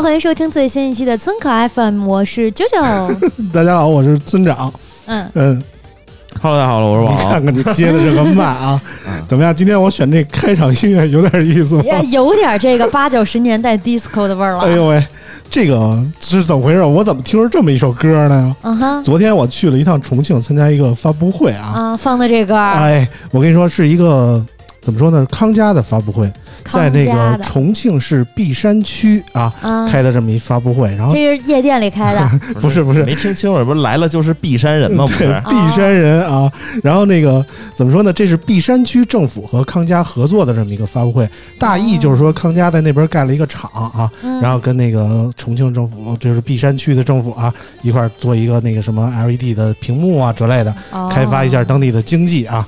好，欢迎收听最新一期的村口 FM，我是九九。大家好，我是村长。嗯，嗯，Hello，大家好，我是你王看看你接的这个慢啊，嗯怎么样？今天我选这开场音乐有点意思吗？有点这个八九十年代 disco 的味儿了。哎呦喂，这个是怎么回事？我怎么听着这么一首歌呢？嗯哼，昨天我去了一趟重庆，参加一个发布会啊。啊，放的这歌儿，哎，我跟你说，是一个怎么说呢？康佳的发布会，在那个重庆市璧山区啊啊，开的这么一发布会。然后这是夜店里开的。不是不是没听清楚，不是来了就是璧山人吗？不对是，璧山人啊，然后那个怎么说呢？这是璧山区政府和康佳合作的这么一个发布会，大意就是说康佳在那边盖了一个厂啊，嗯然后跟那个重庆政府，就是璧山区的政府啊，一块儿做一个那个什么 LED 的屏幕啊之类的，哦开发一下当地的经济啊。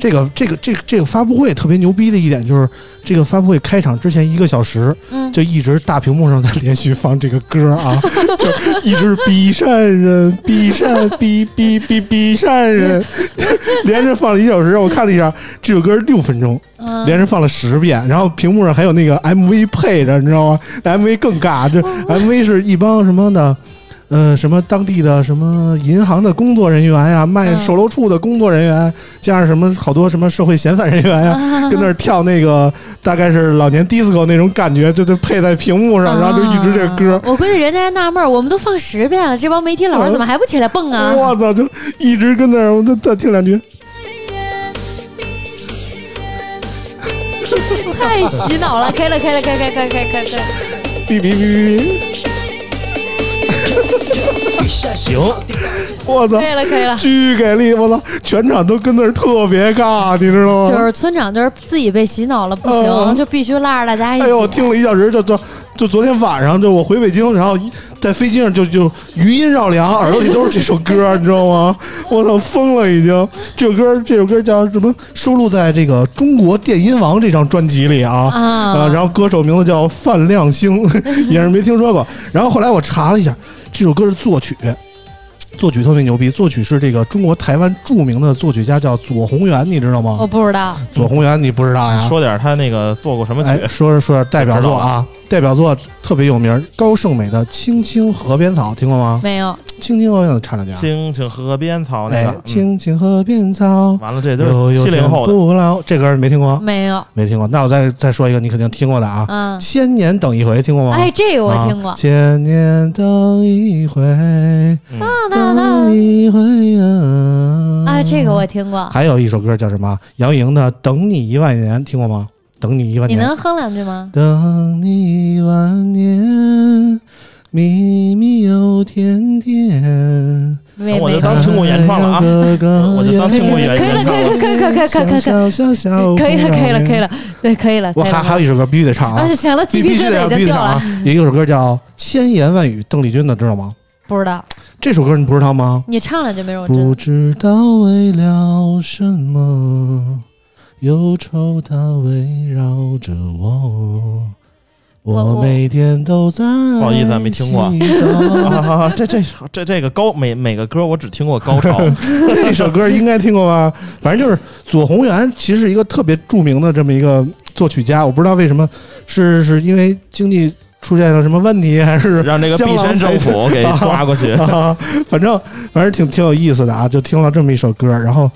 这个这个这个这个发布会特别牛逼的一点就是，这个发布会开场之前一个小时，嗯，就一直大屏幕上在连续放这个歌啊，就一直比善人，比善，比比比比善人，连着放了一小时。我看了一下，这首歌六分钟，嗯连着放了十遍，然后屏幕上还有那个 MV 配着，你知道吗？MV 更尬，这 MV 是一帮什么的。呃，什么当地的什么银行的工作人员呀，卖嗯售楼处的工作人员，加上什么好多什么社会闲散人员呀，啊跟那儿跳那个大概是老年 disco 那种感觉，就就配在屏幕上，然后就一直这歌啊，我估计人家还纳闷儿，我们都放十遍了，这帮媒体老师怎么还不起来蹦啊？我操，就一直跟那儿，我再再听两句。太洗脑了，可以了，可以了，可以，可以，可以，可以，可以，可以。哔哔哔哔行，我操可，以了，可以了。巨给力！我操，全场都跟那儿特别尬，你知道吗？就是村长，就是自己被洗脑了，不行，嗯就必须拉着大家一起。哎呦，我听了一小时，就就就昨天晚上，就我回北京，然后一在飞机上就就余音绕梁，耳朵里都是这首歌，你知道吗？我操，疯了已经！这首歌这首歌叫什么？收录在这个《中国电音王》这张专辑里啊。啊，呃，然后歌手名字叫范亮星，也是没听说过。然后后来我查了一下，这首歌是作曲，作曲特别牛逼，作曲是这个中国台湾著名的作曲家叫左宏元，你知道吗？我不知道。左宏元你不知道呀？说点他那个做过什么曲哎，？说说说代表作啊，代表作特别有名，高胜美的《青青河边草》听过吗？没有，青青河边草唱两句啊。青青河边草那哎个，，嗯青青河边草，完了，这都是七零后的。不老，这歌你没听过？没有。没听过。那我再再说一个，你肯定听过的啊，嗯，千年等一回》听过吗？哎，这个我听过啊。千年等一回，等一回啊！啊，这个我听过。还有一首歌叫什么？杨钰莹的《等你一万年》，听过吗？等你一万年。你能哼两句吗？等你一万年，秘密又甜甜。我就当听过原创了啊我就当听过原可以了，可以了，可以，可以，可以，可以，可以，可以，可以了，可以了，可以。了，对，可以了。我还还有一首歌必须得唱啊啊，！行了，鸡必须得皮疙瘩已唱必须唱啊经掉了。！有一首歌叫《千言万语》，邓丽君的，知道吗？不知道，这首歌你不知道吗？你唱两句没有不。知道为了什么，忧愁它围绕着我。我我每天都在不好意思啊没听过啊啊啊！这这这这个高每每个歌我只听过高潮，这首歌应该听过吧？反正就是左宏元，其实是一个特别著名的这么一个作曲家，我不知道为什么，是是因为经济出现了什么问题，还是让这个江璧山政府给抓过去。啊，反正反正挺挺有意思的啊，就听了这么一首歌，然后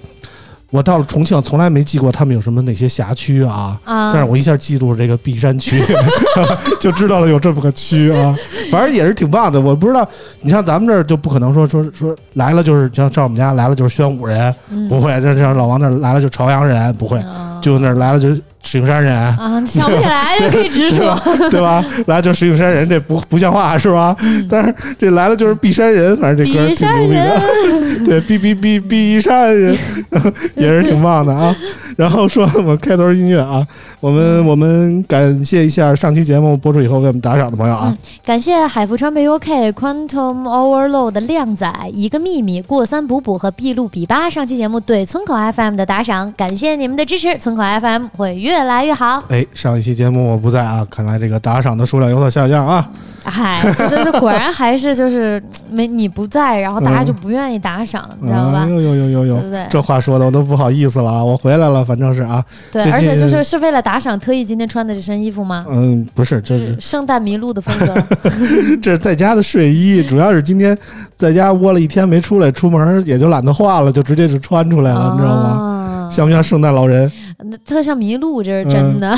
我到了重庆，从来没记过他们有什么哪些辖区啊，啊，但是我一下记住了这个璧山区，就知道了有这么个区啊，反正也是挺棒的。我不知道，你像咱们这儿就不可能说说说来了就是像上我们家来了就是宣武人，嗯。不会；像像老王那儿来了就朝阳人，不会；啊就那儿来了就石景山人，啊，想不起来就可以直说。对吧？来就石景山人，这不不像话是吧？但是这来了就是璧山人，反正这歌儿挺牛逼的。人，对，碧碧碧碧山人 也是挺棒的啊。然后说我们开头音乐啊，我们我们感谢一下上期节目播出以后给我们打赏的朋友啊，感谢海富川贝 UK、Quantum Overload 的靓仔、一个秘密、过三补补和毕露比巴上期节目对村口 FM 的打赏，感谢你们的支持，村口 FM 会越来越好。哎，上一期节目我不在啊，看来这个打赏的数量有所下降啊。嗨，这就是果然还是就是没你不在，然后大家就不愿意打赏，你知道吧哎？呦呦呦呦呦，对对？这话说的我都不好意思了啊！我回来了，反正是啊，对，而且就是是为了打赏特意今天穿的这身衣服吗？嗯，不是，这是是圣诞麋鹿的风格。这是在家的睡衣，主要是今天在家窝了一天没出来，出门也就懒得换了，就直接就穿出来了，你知道？吗像不像圣诞老人？那特像麋鹿，这是真的，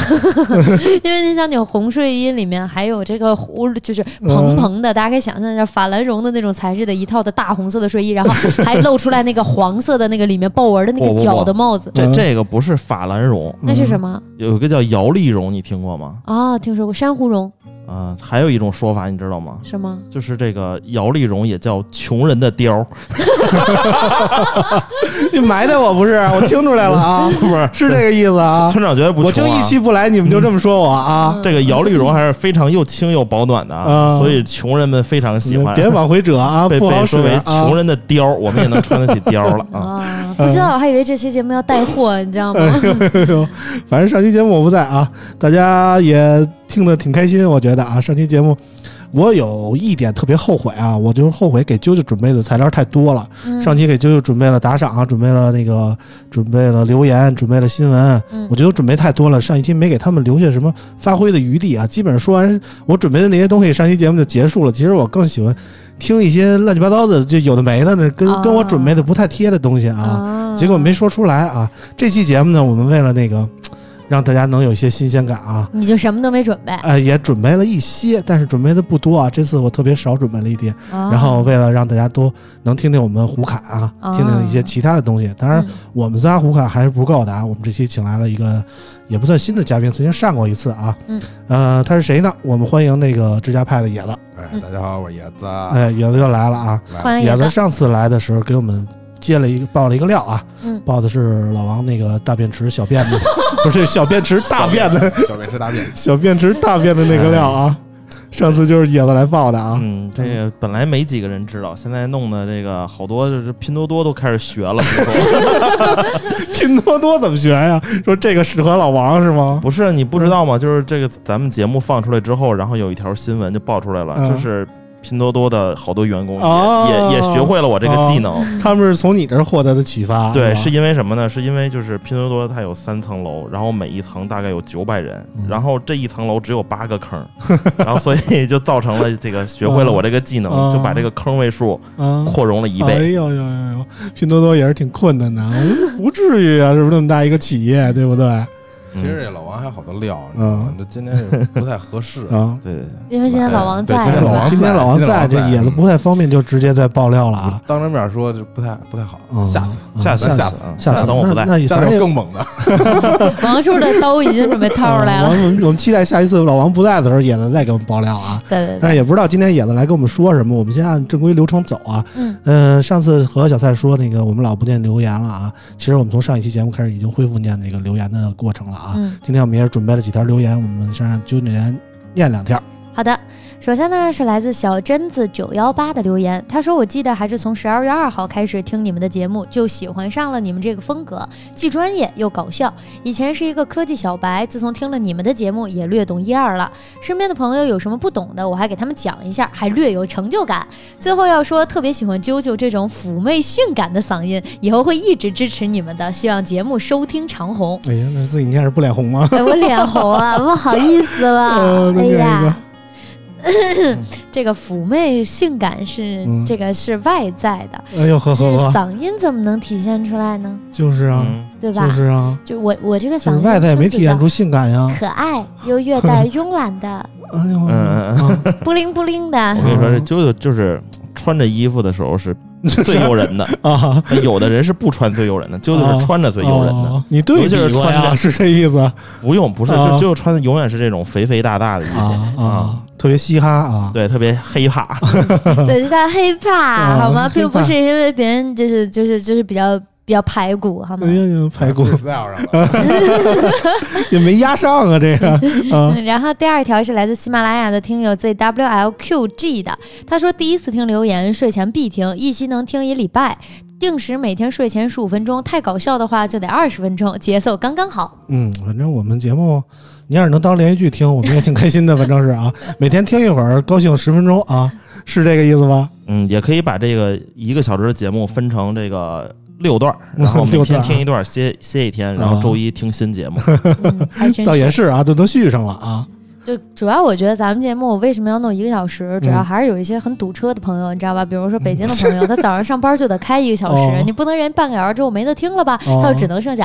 因为你想，你红睡衣里面还有这个糊，就是蓬蓬的，大家可以想象一下法兰绒的那种材质的一套的大红色的睡衣，然后还露出来那个黄色的那个里面豹纹的那个角的帽子，这嗯。这个不是法兰绒，那是什么？有一个叫摇粒绒，你听过吗？哦，听说过珊瑚绒啊、还有一种说法，你知道吗？什么？就是这个摇粒绒也叫穷人的貂，你埋汰我不是？我听出来了啊，不是？是这个意思啊。村长觉得不我就穷啊一期不来，你们就这么说我啊？这个摇粒绒还是非常又轻又保暖的啊所以穷人们非常喜欢。别往回折啊，被被说为啊。穷人的貂，我们也能穿得起貂了啊！啊，不知道，我还以为这期节目要带货，你知道吗？反正上期节目我不在啊，大家也听得挺开心，我觉得啊，上期节目。我有一点特别后悔啊，我就是后悔给啾啾准备的材料太多了。嗯上期给啾啾准备了打赏啊，准备了那个，准备了留言，准备了新闻，嗯我觉得我准备太多了。上一期没给他们留下什么发挥的余地啊，基本上说完我准备的那些东西，上期节目就结束了。其实我更喜欢听一些乱七八糟的，就有的没的呢，跟、啊跟我准备的不太贴的东西啊。啊结果没说出来啊。这期节目呢，我们为了那个让大家能有一些新鲜感啊，你就什么都没准备，呃，也准备了一些，但是准备的不多啊。这次我特别少准备了一点，啊然后为了让大家都能听听我们胡侃啊，啊听听一些其他的东西。当然，嗯我们仨胡侃还是不够的啊。我们这期请来了一个也不算新的嘉宾，曾经上过一次啊。嗯，呃，他是谁呢？我们欢迎那个支架派的野子。哎嗯，大家好，我是野子。哎，野子又来了啊！野欢迎野子，子上次来的时候给我们接了一个爆了一个料啊，嗯爆的是老王那个大便池小便的，不是小便池大便的小便池大便，小便池大便的那个料啊。上次就是野子来爆的啊，嗯，这个本来没几个人知道，现在弄的这个好多就是拼多多都开始学了。拼多多怎么学呀？说这个适合老王是吗？不是你不知道吗？就是这个咱们节目放出来之后，然后有一条新闻就爆出来了，嗯就是拼多多的好多员工也、哦也也学会了我这个技能。他们是从你这儿获得的启发，对，是因为什么呢？是因为就是拼多多它有三层楼，然后每一层大概有九百人，嗯然后这一层楼只有八个坑，然后所以就造成了这个学会了我这个技能，哦就把这个坑位数啊，扩容了一倍哎倍。呦呦呦呦，拼多多也是挺困难的，嗯不至于啊，是不是那么大一个企业，对不对？其实这老王还有好多料，你知嗯道吗？这今天是不太合适。啊，对对对，因为今天老王在，今天老王今天老王在在，这野子不太方便，就直接在爆料了啊。当着面说就不太不太好嗯，下次嗯下次下次嗯下次等我不在。下次有更猛的。王叔的刀已经准备掏出来了。嗯我们我们期待下一次老王不在的时候，野子再给我们爆料啊。对对对，但是也不知道今天野子来跟我们说什么，我们先按正规流程走啊。嗯嗯，上次和小蔡说那个我们老不念留言了啊，其实我们从上一期节目开始已经恢复念这个留言的过程了啊。嗯。今天我们也是准备了几条留言，我们先让啾念念两条，好的，首先呢是来自小贞子九幺八的留言，他说：“我记得还是从十二月二号开始听你们的节目，就喜欢上了你们这个风格，既专业又搞笑。以前是一个科技小白，自从听了你们的节目，也略懂一二了。身边的朋友有什么不懂的，我还给他们讲一下，还略有成就感。最后要说，特别喜欢啾啾这种妩媚性感的嗓音，以后会一直支持你们的，希望节目收听长虹。哎呀，那自己念是不脸红吗？哎，我脸红啊，不好意思了。呃，哎呀。这个妩媚性感是、嗯这个是外在的，哎呦呵这呵呵，嗓音怎么能体现出来呢？就是啊，嗯对吧？就是啊，就我我这个嗓音就是外在也没体现出性感呀。可爱又略带慵懒的，哎呦，嗯嗯 啊不灵不灵的我。跟你说，这啾啾就是穿着衣服的时候是 最诱人的，啊，有的人是不穿最诱人的，啾啾是穿着最诱人的。哦你对尤其是比过呀，穿着是这意思。不用，不是，就就穿的永远是这种肥肥大大的衣服。啊啊，特别嘻哈啊。对，特别黑怕。对，是他黑怕啊好吗？并不是因为别人就是就是就是比较比较排骨好吗哎？呀，排骨 freestyle 上了，也没压上啊，这个 啊，嗯，然后第二条是来自喜马拉雅的听友 ZWLQG 的，他说第一次听留言，睡前必听，一期能听一礼拜，定时每天睡前十五分钟，太搞笑的话就得二十分钟，节奏刚刚好。嗯，反正我们节目，你要是能当连续剧听，我们也挺开心的。反正是啊，每天听一会儿，高兴十分钟啊，是这个意思吧？嗯，也可以把这个一个小时的节目分成这个六段，然后每六天听一段，歇歇一天，然后周一听新节目。倒也是。啊，都都续上了啊。就主要我觉得咱们节目为什么要弄一个小时，主要嗯还是有一些很堵车的朋友，你知道吧？比如说北京的朋友，他早上上班就得开一个小时，哦你不能人半个小时之后没得听了吧？哦他就只能剩下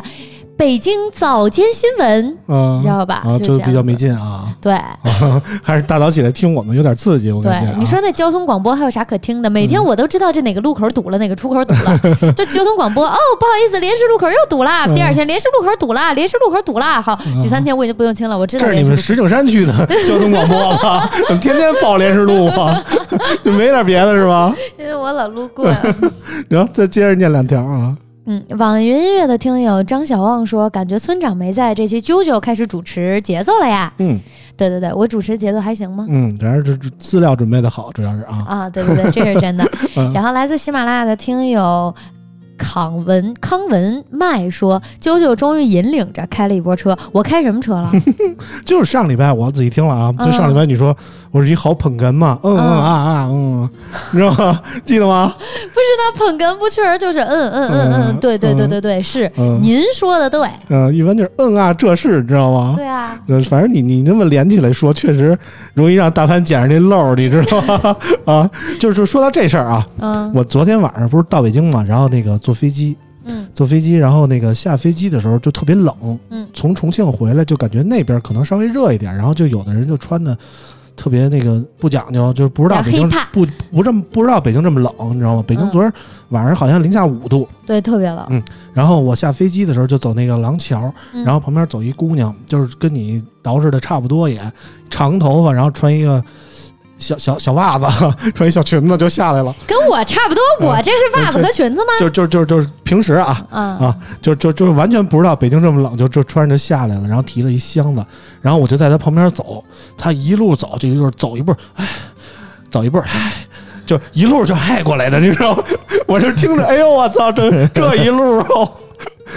北京早间新闻，嗯，你知道吧？啊，就比较没劲啊，对。还是大早起来听我们有点刺激，我对感觉啊。，你说那交通广播还有啥可听的？每天我都知道这哪个路口堵了，哪个出口堵了。这交通广播哦，不好意思，连石路口又堵啦。嗯第二天连石路口堵了，连石路口堵了。好，第三天我已经不用听了，我知道这是你们石景山区的交通广播吧？怎 么天天报连石路啊？就没点别的是吧？因为我老路过。然后再接着念两条啊。嗯，网易云音乐的听友张小旺说，感觉村长没在，这期啾啾开始主持节奏了呀。嗯对对对，我主持节奏还行吗？嗯，主要是这这资料准备的好，主要是啊。啊，对对对，这是真的。嗯然后来自喜马拉雅的听友康文康文麦说，啾啾终于引领着开了一波车，我开什么车了？就是上礼拜我仔细听了啊，就上礼拜你说我是一好捧哏嘛，嗯嗯嗯。啊啊嗯，你知道吗？记得吗？不是那捧哏不确实就是嗯嗯嗯嗯，嗯对对对嗯对对，是嗯。您说的对，嗯，一般就是嗯啊，这是你知道吗？对啊，呃，反正你你那么连起来说，确实容易让大潘捡上这漏儿，你知道吗？啊，就是说到这事儿啊，嗯。我昨天晚上不是到北京嘛，然后那个坐飞机，嗯。坐飞机，然后那个下飞机的时候就特别冷，嗯。从重庆回来就感觉那边可能稍微热一点，然后就有的人就穿的特别那个不讲究，就是不知道北京不不这么不知道北京这么冷，你知道吗？北京嗯。昨儿晚上好像零下五度，对，特别冷，嗯然后我下飞机的时候就走那个廊桥，嗯。然后旁边走一姑娘，就是跟你捯饬的差不多也，长头发，然后穿一个小小小袜子，穿一小裙子就下来了，跟我差不多，我这是袜子和裙子吗？就就就就是平时啊，啊啊，就就就完全不知道北京这么冷，就就穿着下来了，然后提了一箱子，然后我就在他旁边走，他一路走就一路走一步，哎，走一步，哎，就一路就爱过来的，你知道吗？我这听着，哎呦我操，这这一路、哦，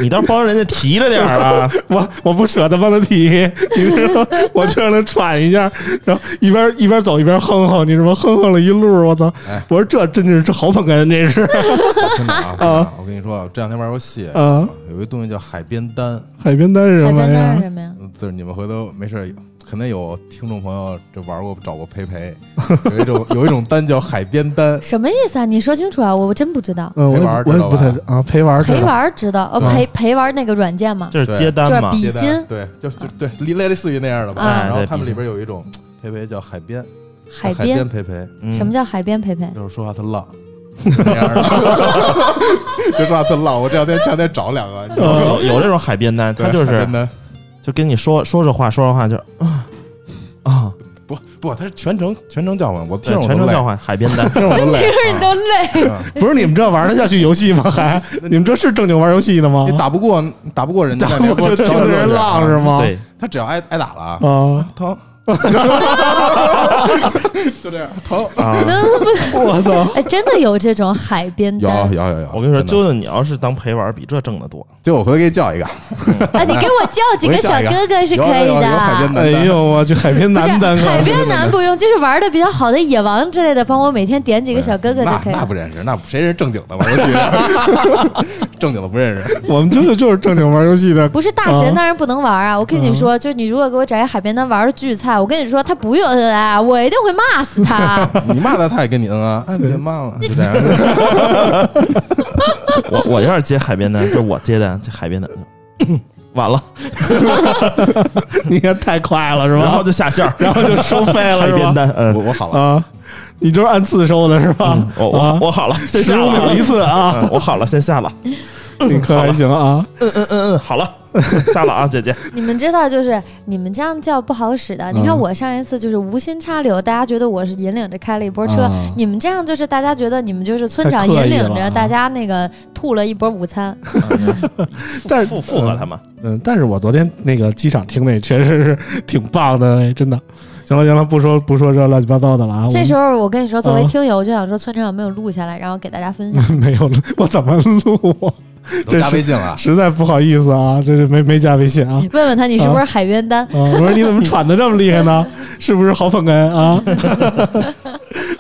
你倒是帮人家提着点儿啊！我我不舍得帮他提，你知道吗，我就让他喘一下，然后一边一边走一边哼哼，你知道吗？哼哼了一路，我操！哎我说这真的是这好捧哏，这是 真的啊！啊我跟你说，这两天玩游戏啊，有一东西叫海边单，海边单是什么玩意海边单是儿？什么呀？嗯就是你们回头没事儿，肯定有听众朋友这玩过找过陪陪，有一种有一种单叫海边单，什么意思啊？你说清楚啊！我我真不知道。嗯，我陪我也知道吧不太啊，陪玩知道陪玩知道，呃，陪陪玩那个软件嘛，就是接单嘛就是？比心对，就就对，类类似于那样的吧。啊然后他们里边有一种陪陪叫海边，海海边。陪陪，嗯什么叫海边陪陪？就是说话特浪。那样的，就说话特浪。我这两天前两天找两个，有有这种海边单，对他就是就跟你说说着话说着话就不不，他是全程全程叫唤，我 听着我都累全程叫，唤海边的。听着我都累。啊都累。啊不是你们这玩得下去游戏吗？还你们这是正经玩游戏的吗？你打不过，打不过人家，就听着人浪是？吗？对，他只要挨挨打了，啊，疼，就这样疼，啊！我操！哎，真的有这种海边有有有有，我跟你说，真的啾啾，你要是当陪玩，比这挣得多。就我回头给你叫一个，啊！你给我叫几个小哥哥是可以的。边男，哎呦，我去海边不是男单海边男不用，就是玩的比较好的野王之类的，帮我每天点几个小哥哥就可以了。那不认识，那谁是正经的玩游戏？正经的不认识。我们真的就是正经玩游戏的，不是大啊神当然不能玩啊！我跟你说，就是你如果给我找一海边男玩的巨菜，我跟你说他不用啊，我一定会骂死他。你骂他，他也跟你嗯啊，哎，别骂了，就这样。我我要是接海边单，就是我接单，这海边单完了，你看太快了是吧？然后？就下线，然后就收费了海是吧？边单，嗯，我我好了，啊，你就是按次收的是吧？我我啊。我好了，先十下了。啊五秒一次啊，嗯我好了，先下了，你可还行啊？嗯嗯嗯嗯，好了，下了啊，姐姐，你们知道，就是你们这样叫不好使的。你看嗯我上一次就是无心插柳，大家觉得我是引领着开了一波车啊，你们这样就是大家觉得你们就是村长引领着大家那个吐了一波午餐。但是附附和他们，嗯，但是我昨天那个机场听那确实是挺棒的，哎真的。行了行了，不说不说这乱七八糟的了啊。这时候我跟你说，作为啊听友，我就想说村长有没有录下来，然后给大家分享。没有，我怎么录啊？都加微信了，实在不好意思啊，这是没没加微信啊。问问他你是不是海边单？啊，我说你怎么喘的这么厉害呢？是不是好粉根啊？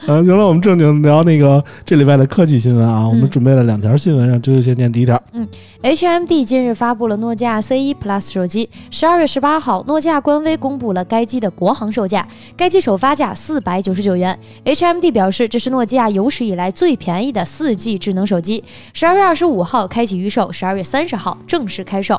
嗯，行了，我们正经聊那个这礼拜的科技新闻啊，我们嗯准备了两条新闻，让啾啾先念第一条。嗯 HMD 近日发布了诺基亚 C1 Plus 手机。十二月十八号，诺基亚官微公布了该机的国行售价，该机首发价四百九十九元。HMD 表示，这是诺基亚有史以来最便宜的四 G 智能手机。十二月二十五号开启预售，十二月三十号正式开售。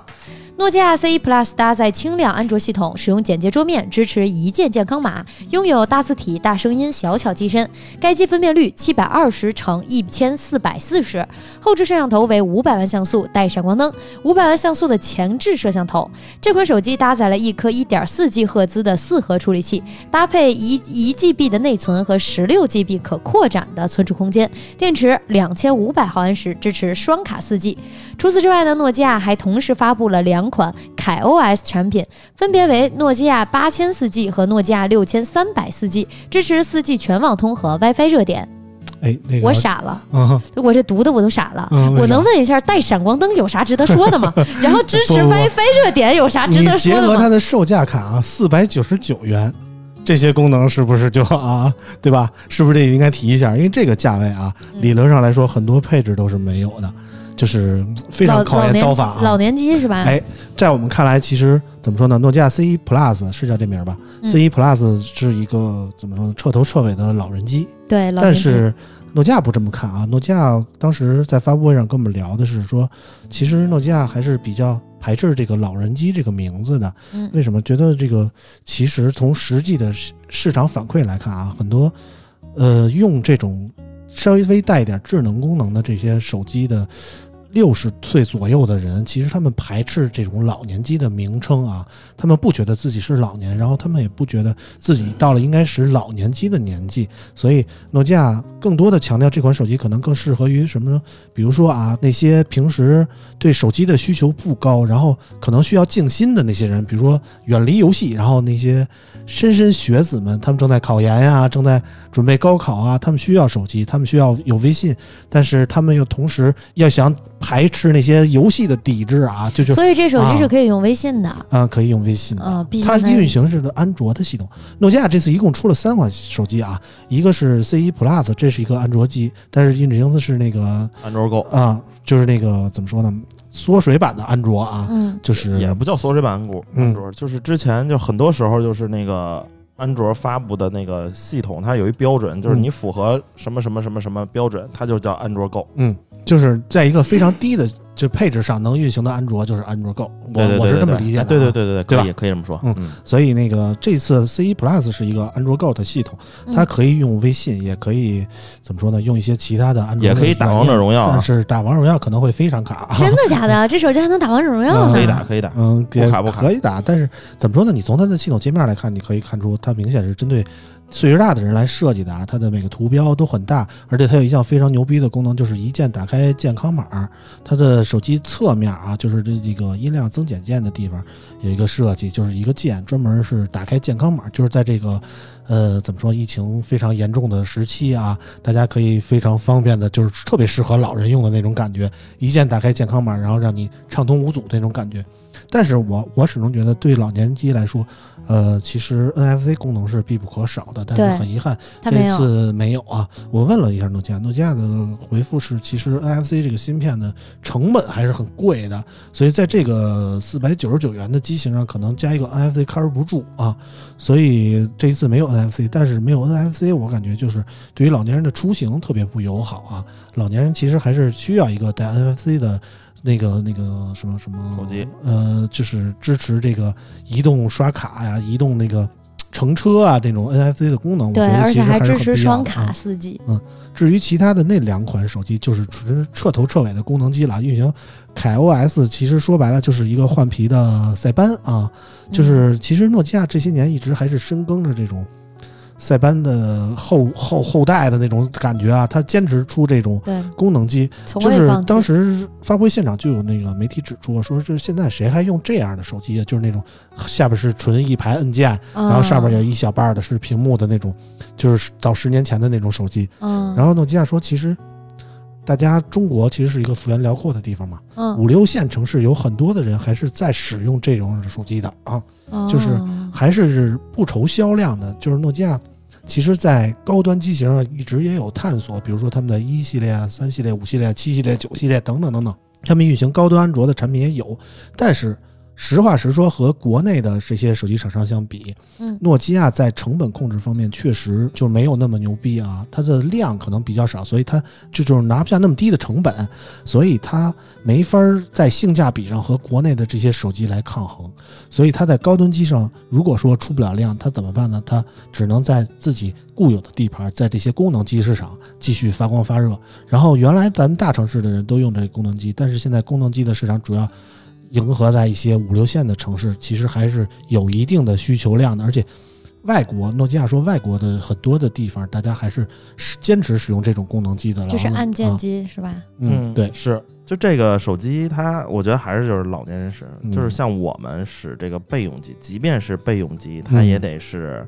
诺基亚 C1 Plus 搭载轻量安卓系统，使用简洁桌面，支持一键健康码，拥有大字体、大声音、小巧机身。该机分辨率七百二十乘一千四百四十，后置摄像头为五百万像素带闪光灯，五百万像素的前置摄像头。这款手机搭载了一颗一点四 G 赫兹的四核处理器，搭配一一 GB 的内存和十六 GB 可扩展的存储空间，电池两千五百毫安时，支持双卡四 G。除此之外呢，诺基亚还同时发布了两款凯 OS 产品，分别为诺基亚八千四 G 和诺基亚六千三百四 G，支持四 G 全网通和 WiFi 热点。哎，那个我傻了。啊，我这读的我都傻了，嗯我能问一下带闪光灯有啥值得说的吗？然后支持 WiFi 热点有啥值你得说的吗结合它？的售价看啊，四百九十九元，这些功能是不是就啊，对吧？是不是这应该提一下？因为这个价位啊，嗯理论上来说很多配置都是没有的，就是非常考验刀法啊。老年机是吧？哎在我们看来，其实怎么说呢？诺基亚 C 一 Plus 是叫这名儿吧、嗯 c 一 Plus 是一个怎么说呢？彻头彻尾的老人机。对，老。但是诺基亚不这么看啊，诺基亚当时在发布会上跟我们聊的是说，其实诺基亚还是比较排斥这个老人机这个名字的。嗯为什么？觉得这个其实从实际的市市场反馈来看啊，很多呃用这种稍微带一点智能功能的这些手机的。六十岁左右的人，其实他们排斥这种老年机的名称啊，他们不觉得自己是老年，然后他们也不觉得自己到了应该使老年机的年纪，所以诺基亚更多的强调这款手机可能更适合于什么呢？比如说啊，那些平时对手机的需求不高，然后可能需要静心的那些人，比如说远离游戏，然后那些莘莘学子们，他们正在考研呀、正在准备高考啊，他们需要手机，他们需要有微信，但是他们又同时要想排斥那些游戏的抵制啊，就就所以这手机啊是可以用微信的。啊、可以用微信的。嗯，毕竟它运行是的安卓的系统。诺基亚这次一共出了三款手机啊，一个是 C 一 Plus，这是一个安卓机，但是运行的是那个安卓 Go 啊，就是那个怎么说呢，缩水版的安卓啊，嗯，就是也不叫缩水版安卓，嗯安卓就是之前就很多时候就是那个安卓发布的那个系统，它有一标准，就是嗯你符合什么什么什么什么标准，它就叫安卓 Go。嗯，就是在一个非常低的就配置上能运行的安卓就是安卓 Go，我对对对我是这么理解的、啊对对。对对对吧可以可以这么说。嗯嗯，所以那个这次 C1 Plus 是一个安卓 Go 的系统，它嗯可以用微信，也可以怎么说呢？用一些其他的安卓也可以打王者荣耀啊但是打王者荣耀可能会非常卡。真的假的？这手机还能打王者荣耀？可以打可以打。嗯，也不卡不卡可以打，但是怎么说呢？你从它的系统界面来看，你可以看出它明显是针对岁数大的人来设计的啊，它的每个图标都很大，而且它有一项非常牛逼的功能，就是一键打开健康码。它的手机侧面啊，就是这这个音量增减键的地方有一个设计，就是一个键专门是打开健康码，就是在这个呃怎么说疫情非常严重的时期啊，大家可以非常方便的，就是特别适合老人用的那种感觉，一键打开健康码，然后让你畅通无阻那种感觉。但是我我始终觉得，对老年机来说，呃，其实 NFC 功能是必不可少的。但是很遗憾，这。次没有啊。我问了一下诺基亚，诺基亚的回复是，其实 NFC 这个芯片呢成本还是很贵的，所以在这个四百九十九元的机型上，可能加一个 NFC cover 不住啊。所以这一次没有 NFC，但是没有 NFC，我感觉就是对于老年人的出行特别不友好啊。老年人其实还是需要一个带 NFC 的。那个那个什么什么手机，呃，就是支持这个移动刷卡呀、移动那个乘车啊这种 NFC 的功能，我对，觉得而且还是很支持双卡四 G。嗯至于其他的那两款手机，就是纯彻头彻尾的功能机了。运行凯 OS，其实说白了就是一个换皮的塞班啊。就是其实诺基亚这些年一直还是深耕着这种塞班的后后后代的那种感觉啊，他坚持出这种，功能机。就是。当时发布会现场就有那个媒体指出，说这现在谁还用这样的手机啊？就是那种下边是纯一排按键，然然后上面有一小半儿的是屏幕的那种，就是早十年前的那种手机。嗯，然后诺基亚说，其实大家中国其实是一个幅员辽阔的地方嘛，嗯五六线城市有很多的人还是在使用这种手机的啊，就是哦还是不愁销量的。就是诺基亚其实在高端机型上一直也有探索，比如说他们的一系列啊、三系列、五系列、七系列、九系列等等等等，他们运行高端安卓的产品也有，但是。实话实说，和国内的这些手机厂商相比，嗯诺基亚在成本控制方面确实就没有那么牛逼啊，它的量可能比较少，所以它就就是拿不下那么低的成本，所以它没法儿在性价比上和国内的这些手机来抗衡，所以它在高端机上如果说出不了量，它怎么办呢？它只能在自己固有的地盘，在这些功能机市场继续发光发热。然后原来咱大城市的人都用这个功能机，但是现在功能机的市场主要迎合在一些五六线的城市，其实还是有一定的需求量的，而且。外国，诺基亚说，外国的很多的地方，大家还是是坚持使用这种功能机的，就是按键啊机是吧？嗯，对，是。就这个手机，它我觉得还是就是老年人使，嗯就是像我们使这个备用机，即便是备用机，它也得是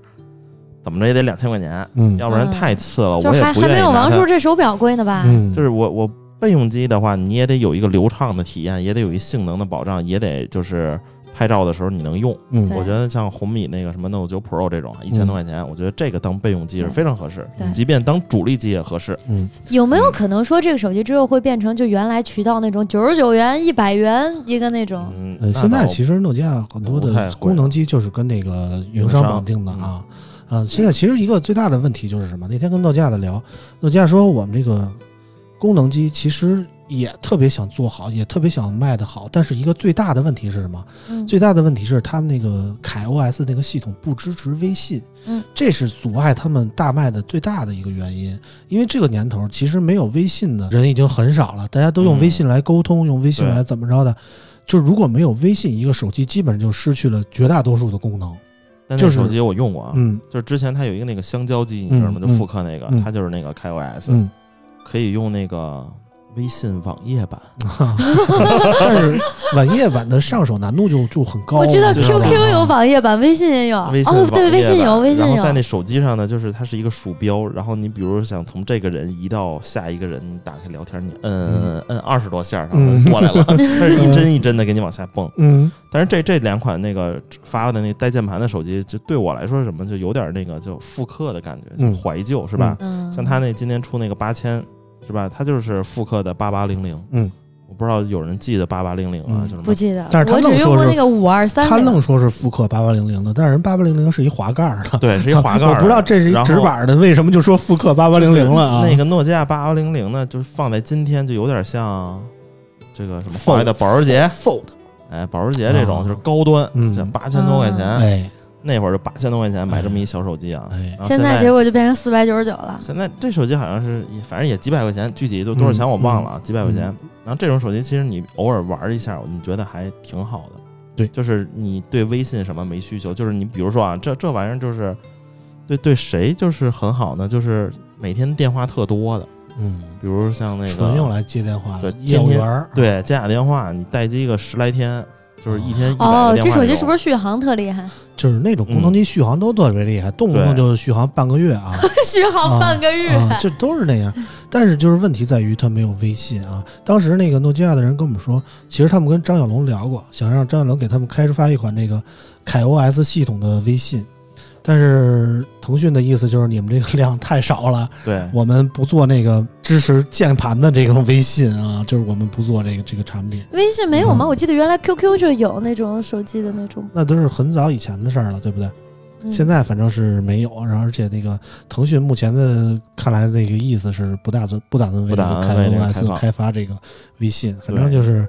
怎么着也得两千块钱，嗯要不然太次了，就我也不还还没有王叔这手表贵呢吧？嗯，就是我我备用机的话，你也得有一个流畅的体验，也得有一性能的保障，也得就是拍照的时候你能用。嗯我觉得像红米那个什么 Note 9 Pro 这种一千多块钱，我觉得这个当备用机是非常合适，即便当主力机也合适。嗯，有没有可能说这个手机之后会变成就原来渠道那种九十九元、一百元一个那种？嗯，现在其实诺基亚很多的功能机就是跟那个运营商绑定的啊。嗯，现在其实一个最大的问题就是什么？那天跟诺基亚的聊，诺基亚说我们这个功能机其实也特别想做好，也特别想卖得好，但是一个最大的问题是什么？嗯，最大的问题是他们那个凯 OS 那个系统不支持微信，嗯，这是阻碍他们大卖的最大的一个原因。因为这个年头其实没有微信的人已经很少了，大家都用嗯微信来沟通，用微信来怎么着的。就如果没有微信，一个手机基本上就失去了绝大多数的功能。就那手机我用过啊，嗯就是之前它有一个那个香蕉机，你知道吗？嗯就复刻那个，嗯它就是那个 KOS，嗯，可以用那个微信网页版。但是网页版的上手难度就就很高。我知道 QQ 有网页版，微信也有。微信哦，对，微信有，微信有然后在。那手机上呢，就是它是一个鼠标，然后你比如想从这个人移到下一个人，你打开聊天，你摁摁摁二十多下，然后嗯过来了，它是一帧一帧的给你往下蹦。嗯但是这这两款那个发的那带键盘的手机，就对我来说什么，就有点那个就复刻的感觉，嗯就怀旧是吧？嗯，像他那今年出那个八千，是吧？它就是复刻的八八零零。嗯，我不知道有人记得八八零零啊，嗯就是不记得，但是他我只愣说是用过那个五二三。他愣说是复刻八八零零的，但是人八八零零是一滑盖儿的。对，是一滑盖儿的。我不知道这是一直板的，为什么就说复刻八八零零了啊？那个诺基亚八八零零呢，就是放在今天就有点像这个什么 Fold 华为的保时捷，Fold，哎，保时捷这种啊就是高端，嗯这八千多块钱，哎那会儿就八千多块钱买这么一小手机啊。现在在结果就变成四百九十九了。现在这手机好像是反正也几百块钱，具体都多少钱我忘了啊，几百块钱。然后这种手机其实你偶尔玩一下，你觉得还挺好的。对就是你对微信什么没需求，就是你比如说啊，这这玩意儿就是对对谁就是很好呢？就是每天电话特多的，嗯，比如像那个纯用来接电话的对业务天天员，对接打电话，你待机个十来天，就是一天一百哦这手机是不是？续航特厉害？就是那种功能机续航都特别厉害，动不动对就续航半个月啊。续航半个月，啊，这都是那样。但是就是问题在于它没有微信啊。当时那个诺基亚的人跟我们说，其实他们跟张小龙聊过，想让张小龙给他们开发一款那个凯 OS 系统的微信。但是腾讯的意思就是你们这个量太少了，对，我们不做那个支持键盘的这个微信啊，就是我们不做这个这个产品。微信没有吗？嗯我记得原来 QQ 就有那种手机的那种。那都是很早以前的事儿了，对不对？嗯现在反正是没有，然后而且那个腾讯目前的看来那个意思是不打算不打算为这不打个开算为这个开 OS 开发这个微信，反正就是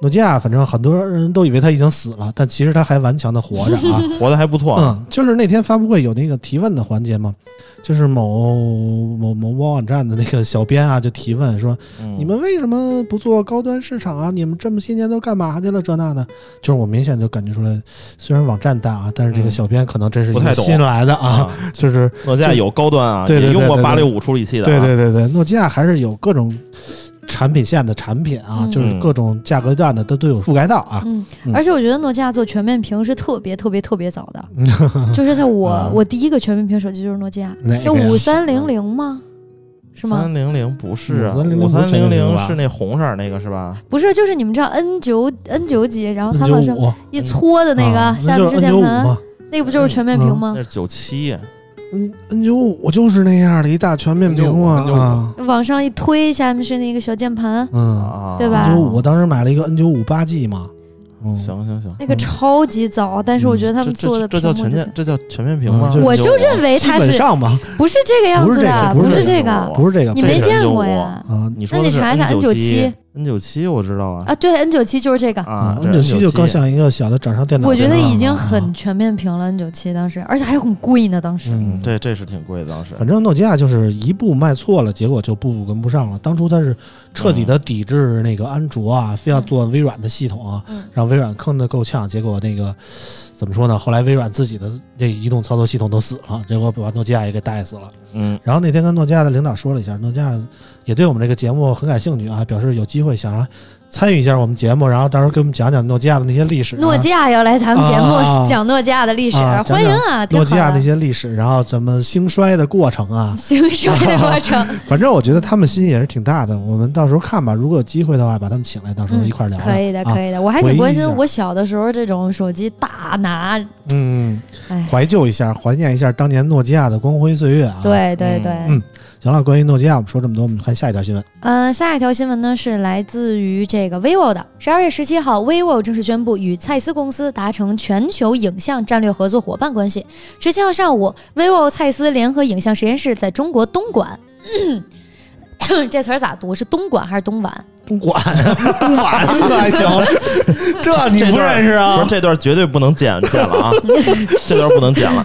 诺基亚，反正很多人都以为他已经死了，但其实他还顽强的活着啊。活得还不错。嗯，就是那天发布会有那个提问的环节嘛，就是某某某某网站的那个小编啊就提问说，嗯你们为什么不做高端市场啊？你们这么些年都干嘛去了？这那的，就是我明显就感觉出来，虽然网站大啊，但是这个嗯小编可能真是不太懂新来的啊，啊，就是诺基亚有高端啊，对对也用过八六五处理器的、啊。对对对对，诺基亚还是有各种产品线的产品啊，嗯就是各种价格段的都都有覆盖到啊。嗯嗯，而且我觉得诺基亚做全面屏是特别特别特别早的，就是在我啊我第一个全面屏手机就是诺基亚，就五三零零吗？是吗？三零零不是啊，5300五三零零是那红色儿那个是吧？不是，就是你们知道 N 九 N 九几，然后它九五一搓的那个，啊下面就是键盘。那个不就是全面屏吗那？是九七，嗯，N 九五就是那样的一大全面屏啊 N95 啊，往上一推，下面是那个小键盘，嗯。啊，对吧，N 九五我当时买了一个 N 九五八 G 嘛，嗯，行行行，那个超级早，但是我觉得他们做的这这叫全面，这叫全面屏吗？嗯我就认为它是上吧，不是这个样子的，不是这个不是是这个，不是这个你没见过呀？啊。你说的是那你查一下 N 97七，N 九七我知道啊啊，对，N 九七就是这个。啊，N 九七就更像一个小的掌上电脑我觉。得已经啊很全面屏了，N 九七当时，而且还很贵呢，当时。嗯对，这这是挺贵的当时。反正诺基亚就是一步迈错了，结果就步步跟不上了。当初它是彻底的抵制那个安卓啊，非要做微软的系统啊，嗯让微软坑的够呛。结果那个怎么说呢？后来微软自己的那移动操作系统都死了，结果把诺基亚也给带死了。嗯，然后那天跟诺基亚的领导说了一下，诺基亚也对我们这个节目很感兴趣啊，表示有机会想要参与一下我们节目，然后到时候给我们讲讲诺基亚的那些历史、啊。诺基亚要来咱们节目讲诺基亚的历史欢迎啊！诺基亚那些历史，然后怎么兴衰的过程啊，兴衰的过程，反正我觉得他们心也是挺大的。我们到时候看吧，如果有机会的话，把他们请来，到时候一块儿聊聊、可以的，可以。以的。我还挺关心我小的时候这种手机大拿，嗯，哎，怀旧一下，怀念一下当年诺基亚的光辉岁月啊。，对对对，嗯行了，关于诺基亚我们说这么多，我们看下一条新闻。嗯，下一条新闻呢是来自于这个 vivo 的。十二月十七号，vivo 正式宣布与蔡司公司达成全球影像战略合作伙伴关系。十七号上午，vivo 蔡司联合影像实验室在中国东莞。这词儿咋读？是东莞还是东莞？东莞，东莞这还行，这你不认识啊不是？这段绝对不能剪剪了啊，这段不能剪了。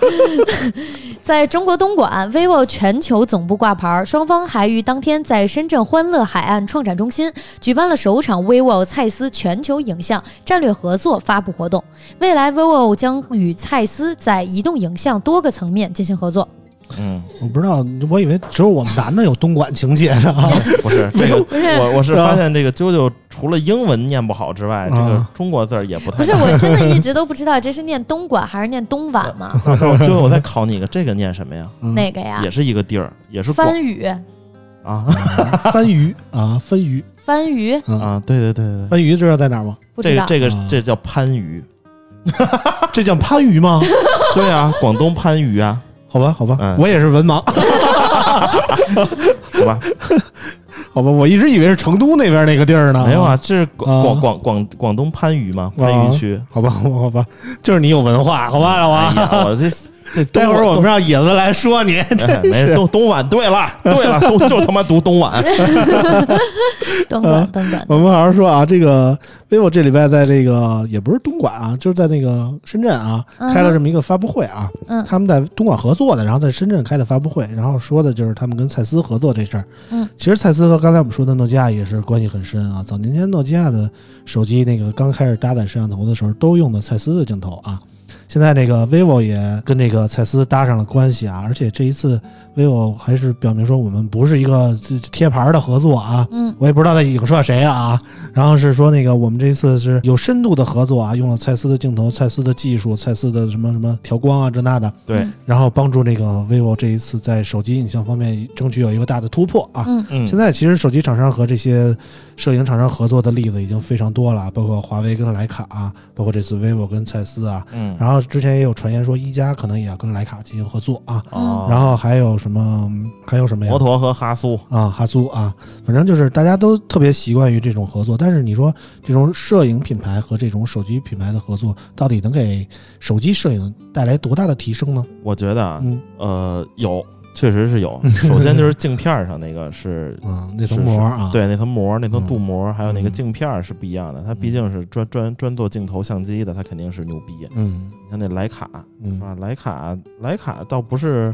在中国东莞，vivo 全球总部挂牌，双方还于当天在深圳欢乐海岸创展中心举办了首场 vivo 蔡司全球影像战略合作发布活动。未来，vivo 将与蔡司在移动影像多个层面进行合作。嗯，我不知道，我以为只有我们男的有东莞情节呢。啊 不是这个，不是我我是发现这个啾啾除了英文念不好之外，这个啊中国字儿也不太。不是，我 真的一直都不知道这是念东莞还是念东莞嘛？我啾啾，我再考你一个，这个念什么呀？嗯哪个呀也？是一个地儿，也是番禺，啊番禺啊，番禺番禺啊，啊！对对对对对，番禺知道在哪儿吗？不知道。这个这个啊这叫番禺。这叫番禺吗？对啊，广东番禺啊，好吧，好吧，嗯我也是文盲，好吧？好吧，我一直以为是成都那边那个地儿呢。没有啊，，这是广啊广广广广东番禺嘛，番禺区。好吧，好吧，好吧，就是你有文化，好吧，老哎王。呀，我这这 待会儿我们让野子来说你，哎真没事，是东东莞。对了，对了，东就他妈读东莞。东莞，东莞。我们好好说啊，这个 vivo 这礼拜在这个也不是东莞啊，就是在那个深圳啊，嗯开了这么一个发布会啊。嗯他们在东莞合作的，然后在深圳开的发布会，然后说的就是他们跟蔡司合作这事儿。嗯，其实蔡司和刚才我们说的诺基亚也是关系很深啊。早年间诺基亚的手机那个刚开始搭载摄像头的时候，都用的蔡司的镜头啊。现在这个 vivo 也跟这个蔡司搭上了关系啊，而且这一次 vivo 还是表明说我们不是一个这贴牌的合作啊，嗯我也不知道在影射谁啊，然后是说那个我们这一次是有深度的合作啊，用了蔡司的镜头、蔡司的技术、蔡司的什么什么调光啊这那的，对，然后帮助这个 vivo 这一次在手机影像方面争取有一个大的突破啊。嗯嗯，现在其实手机厂商和这些摄影厂商合作的例子已经非常多了，包括华为跟徕卡、啊，包括这次 vivo 跟蔡司啊，嗯，然后之前也有传言说一加可能也要跟徕卡进行合作啊，哦然后还有什么还有什么呀？摩托和哈苏，啊，哈苏啊，反正就是大家都特别习惯于这种合作，但是你说这种摄影品牌和这种手机品牌的合作，到底能给手机摄影带来多大的提升呢？我觉得啊，嗯呃，有，确实是有。首先就是镜片儿上那个是，嗯，那层膜啊，，对，那层膜、那层嗯镀膜，还有那个嗯镜片儿是不一样的。它毕竟是专专专做镜头相机的，它肯定是牛逼。嗯你看那徕卡嗯啊，徕卡徕卡倒不是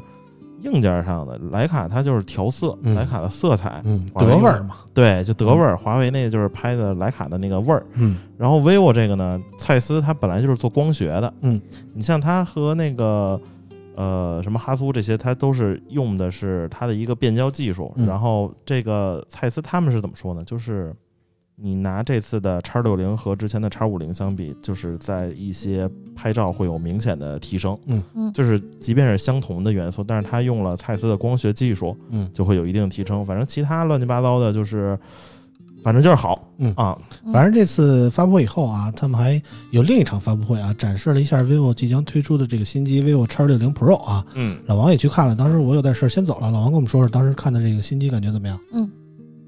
硬件上的，徕卡它就是调色，嗯徕卡的色彩，嗯，德味儿嘛，对，就德味儿。华为那就是拍的徕卡的那个味儿。嗯然后 vivo 这个呢，蔡司它本来就是做光学的，嗯，你像它和那个呃什么哈苏这些，它都是用的是它的一个变焦技术。嗯然后这个蔡司他们是怎么说呢？就是你拿这次的叉六零和之前的叉五零相比，就是在一些拍照会有明显的提升。嗯嗯就是即便是相同的元素，但是它用了蔡司的光学技术，嗯就会有一定提升。反正其他乱七八糟的，就是反正就是好，嗯啊，反正这次发布会以后啊，他们还有另一场发布会啊，展示了一下 vivo 即将推出的这个新机 vivo X 六零 Pro 啊。嗯，老王也去看了，当时我有点事儿先走了。老王跟我们说说当时看的这个新机感觉怎么样？嗯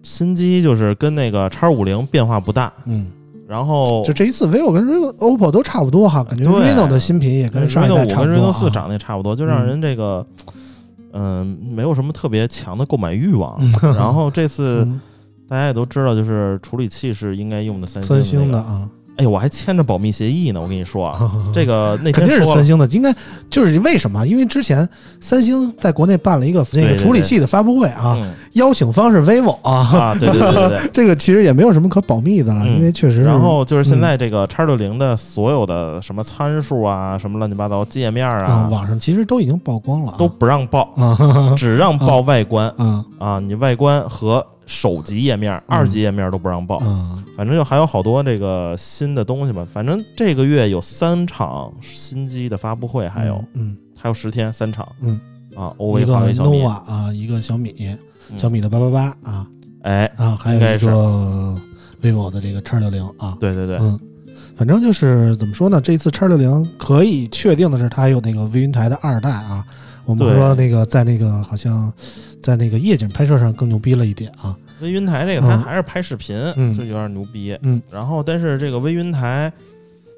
新机就是跟那个叉五零变化不大，嗯，然后就这一次 vivo 跟 vivo oppo 都差不多哈，感觉对 Reno 的新品也跟上一代跟差不多、Reno 啊。四长得也差不多，就让人这个嗯、没有什么特别强的购买欲望。然后这次嗯大家也都知道，就是处理器是应该用的三星三星的啊，哎，我还签着保密协议呢，我跟你说啊，这个那肯定是三星的，应该就是为什么？因为之前三星在国内办了一个那个处理器的发布会啊，嗯邀请方是 vivo 啊，啊，对对对对对。这个其实也没有什么可保密的了，嗯。因为确实。然后就是现在这个叉六零的所有的什么参数啊，什么乱七八糟界面啊，啊，网上其实都已经曝光了啊，都不让报，只让报外观。啊。啊，你外观和首级页面、二级页面都不让报。啊。反正就还有好多这个新的东西吧。反正这个月有三场新机的发布会，还有、嗯还有十天三场。嗯。啊，，OVO 一个华为、小米。Nova，啊，一个小米，嗯小米的八八八啊哎，啊，还有一个 vivo 的这个叉六零啊，对对对，嗯，反正就是怎么说呢？这次叉六零可以确定的是，它有那个微云台的二代啊。我们对说那个在那个好像在那个夜景拍摄上更牛逼了一点啊。微云台那个它嗯还是拍视频，嗯就有点牛逼。嗯，然后但是这个微云台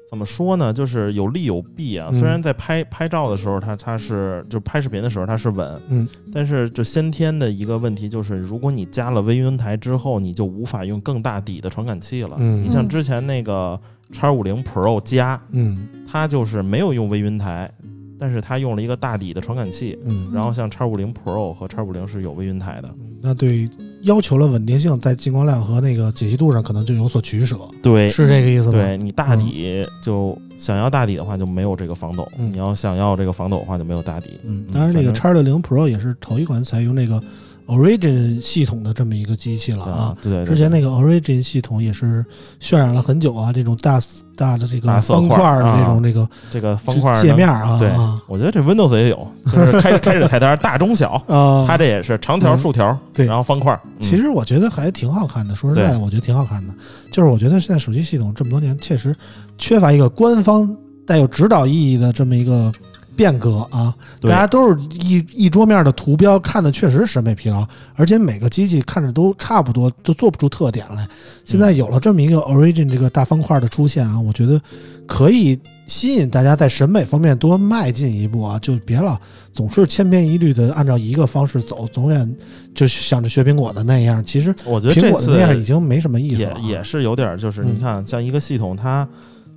怎么说呢？就是有利有弊啊。嗯虽然在拍拍照的时候，它它是就拍视频的时候它是稳，嗯，但是就先天的一个问题就是，如果你加了微云台之后，你就无法用更大底的传感器了。嗯你像之前那个叉五零 Pro 加，嗯它就是没有用微云台，但是它用了一个大底的传感器。嗯，然后像叉五零 Pro 和叉五零是有微云台的，那对要求了稳定性，在进光量和那个解析度上可能就有所取舍，对，是这个意思吗？对你大底就想要大底的话就没有这个防抖，嗯你要想要这个防抖的话就没有大底。嗯，当然这个叉六零 Pro 也是头一款采用那个 Origin 系统的这么一个机器了啊啊。，对对对，之前那个 Origin 系统也是渲染了很久啊，这种大大的这个方块的这种啊这个这个方块界面啊，对啊，我觉得这 Windows 也有，就是开开始菜单大中小，啊，它这也是长条、嗯竖条，对然后方块。嗯其实我觉得还挺好看的，说实在的，我觉得挺好看的。就是我觉得现在手机系统这么多年，确实缺乏一个官方带有指导意义的这么一个变革啊。大家都是一一桌面的图标，看的确实审美疲劳，而且每个机器看着都差不多，就做不出特点来。现在有了这么一个 Origin 这个大方块的出现啊，我觉得可以吸引大家在审美方面多迈进一步啊，就别老总是千篇一律的按照一个方式走，总远就想着学苹果的那样。其实我觉得苹果的那样已经没什么意思了啊。也是有点儿，就是嗯你看，像一个系统，它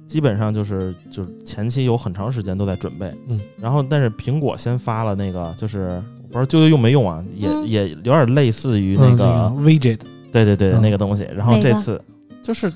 基本上就是就是前期有很长时间都在准备，嗯，然后但是苹果先发了那个，就是我不知道究竟用没用啊，也嗯。也有点类似于嗯那个，widget，对对对嗯。那个东西，然后这次就是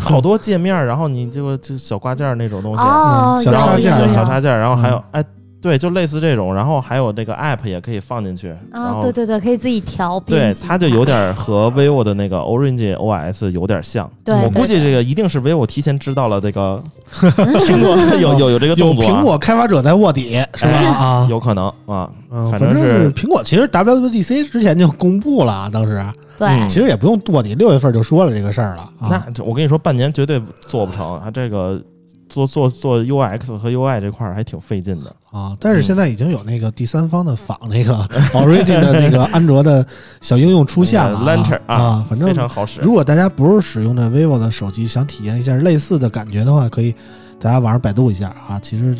好多界面，然后你这个就小挂件儿那种东西，小有然后插件小插件儿，然后还有嗯。哎，对，就类似这种，然后还有这个 app 也可以放进去，啊，后对对对，可以自己调对它就有点和 vivo 的那个 Orange OS 有点像。对对我估计这个一定是 vivo 提前知道了这个 苹果 有有有这个有动作、啊，苹果开发者在卧底是吧？哎啊，有可能啊，嗯，反反正正是苹果其实 WWDC 之前就公布了啊，当时对嗯其实也不用卧底，六月份就说了这个事儿了啊。那我跟你说，半年绝对做不成啊！这个做做做 UX 和 UI 这块儿还挺费劲的。啊，但是现在已经有那个第三方的仿那个 Origin 的那个安卓的小应用出现了啊，反正非常好使。如果大家不是使用的 vivo 的手机，想体验一下类似的感觉的话，可以大家网上百度一下啊，其实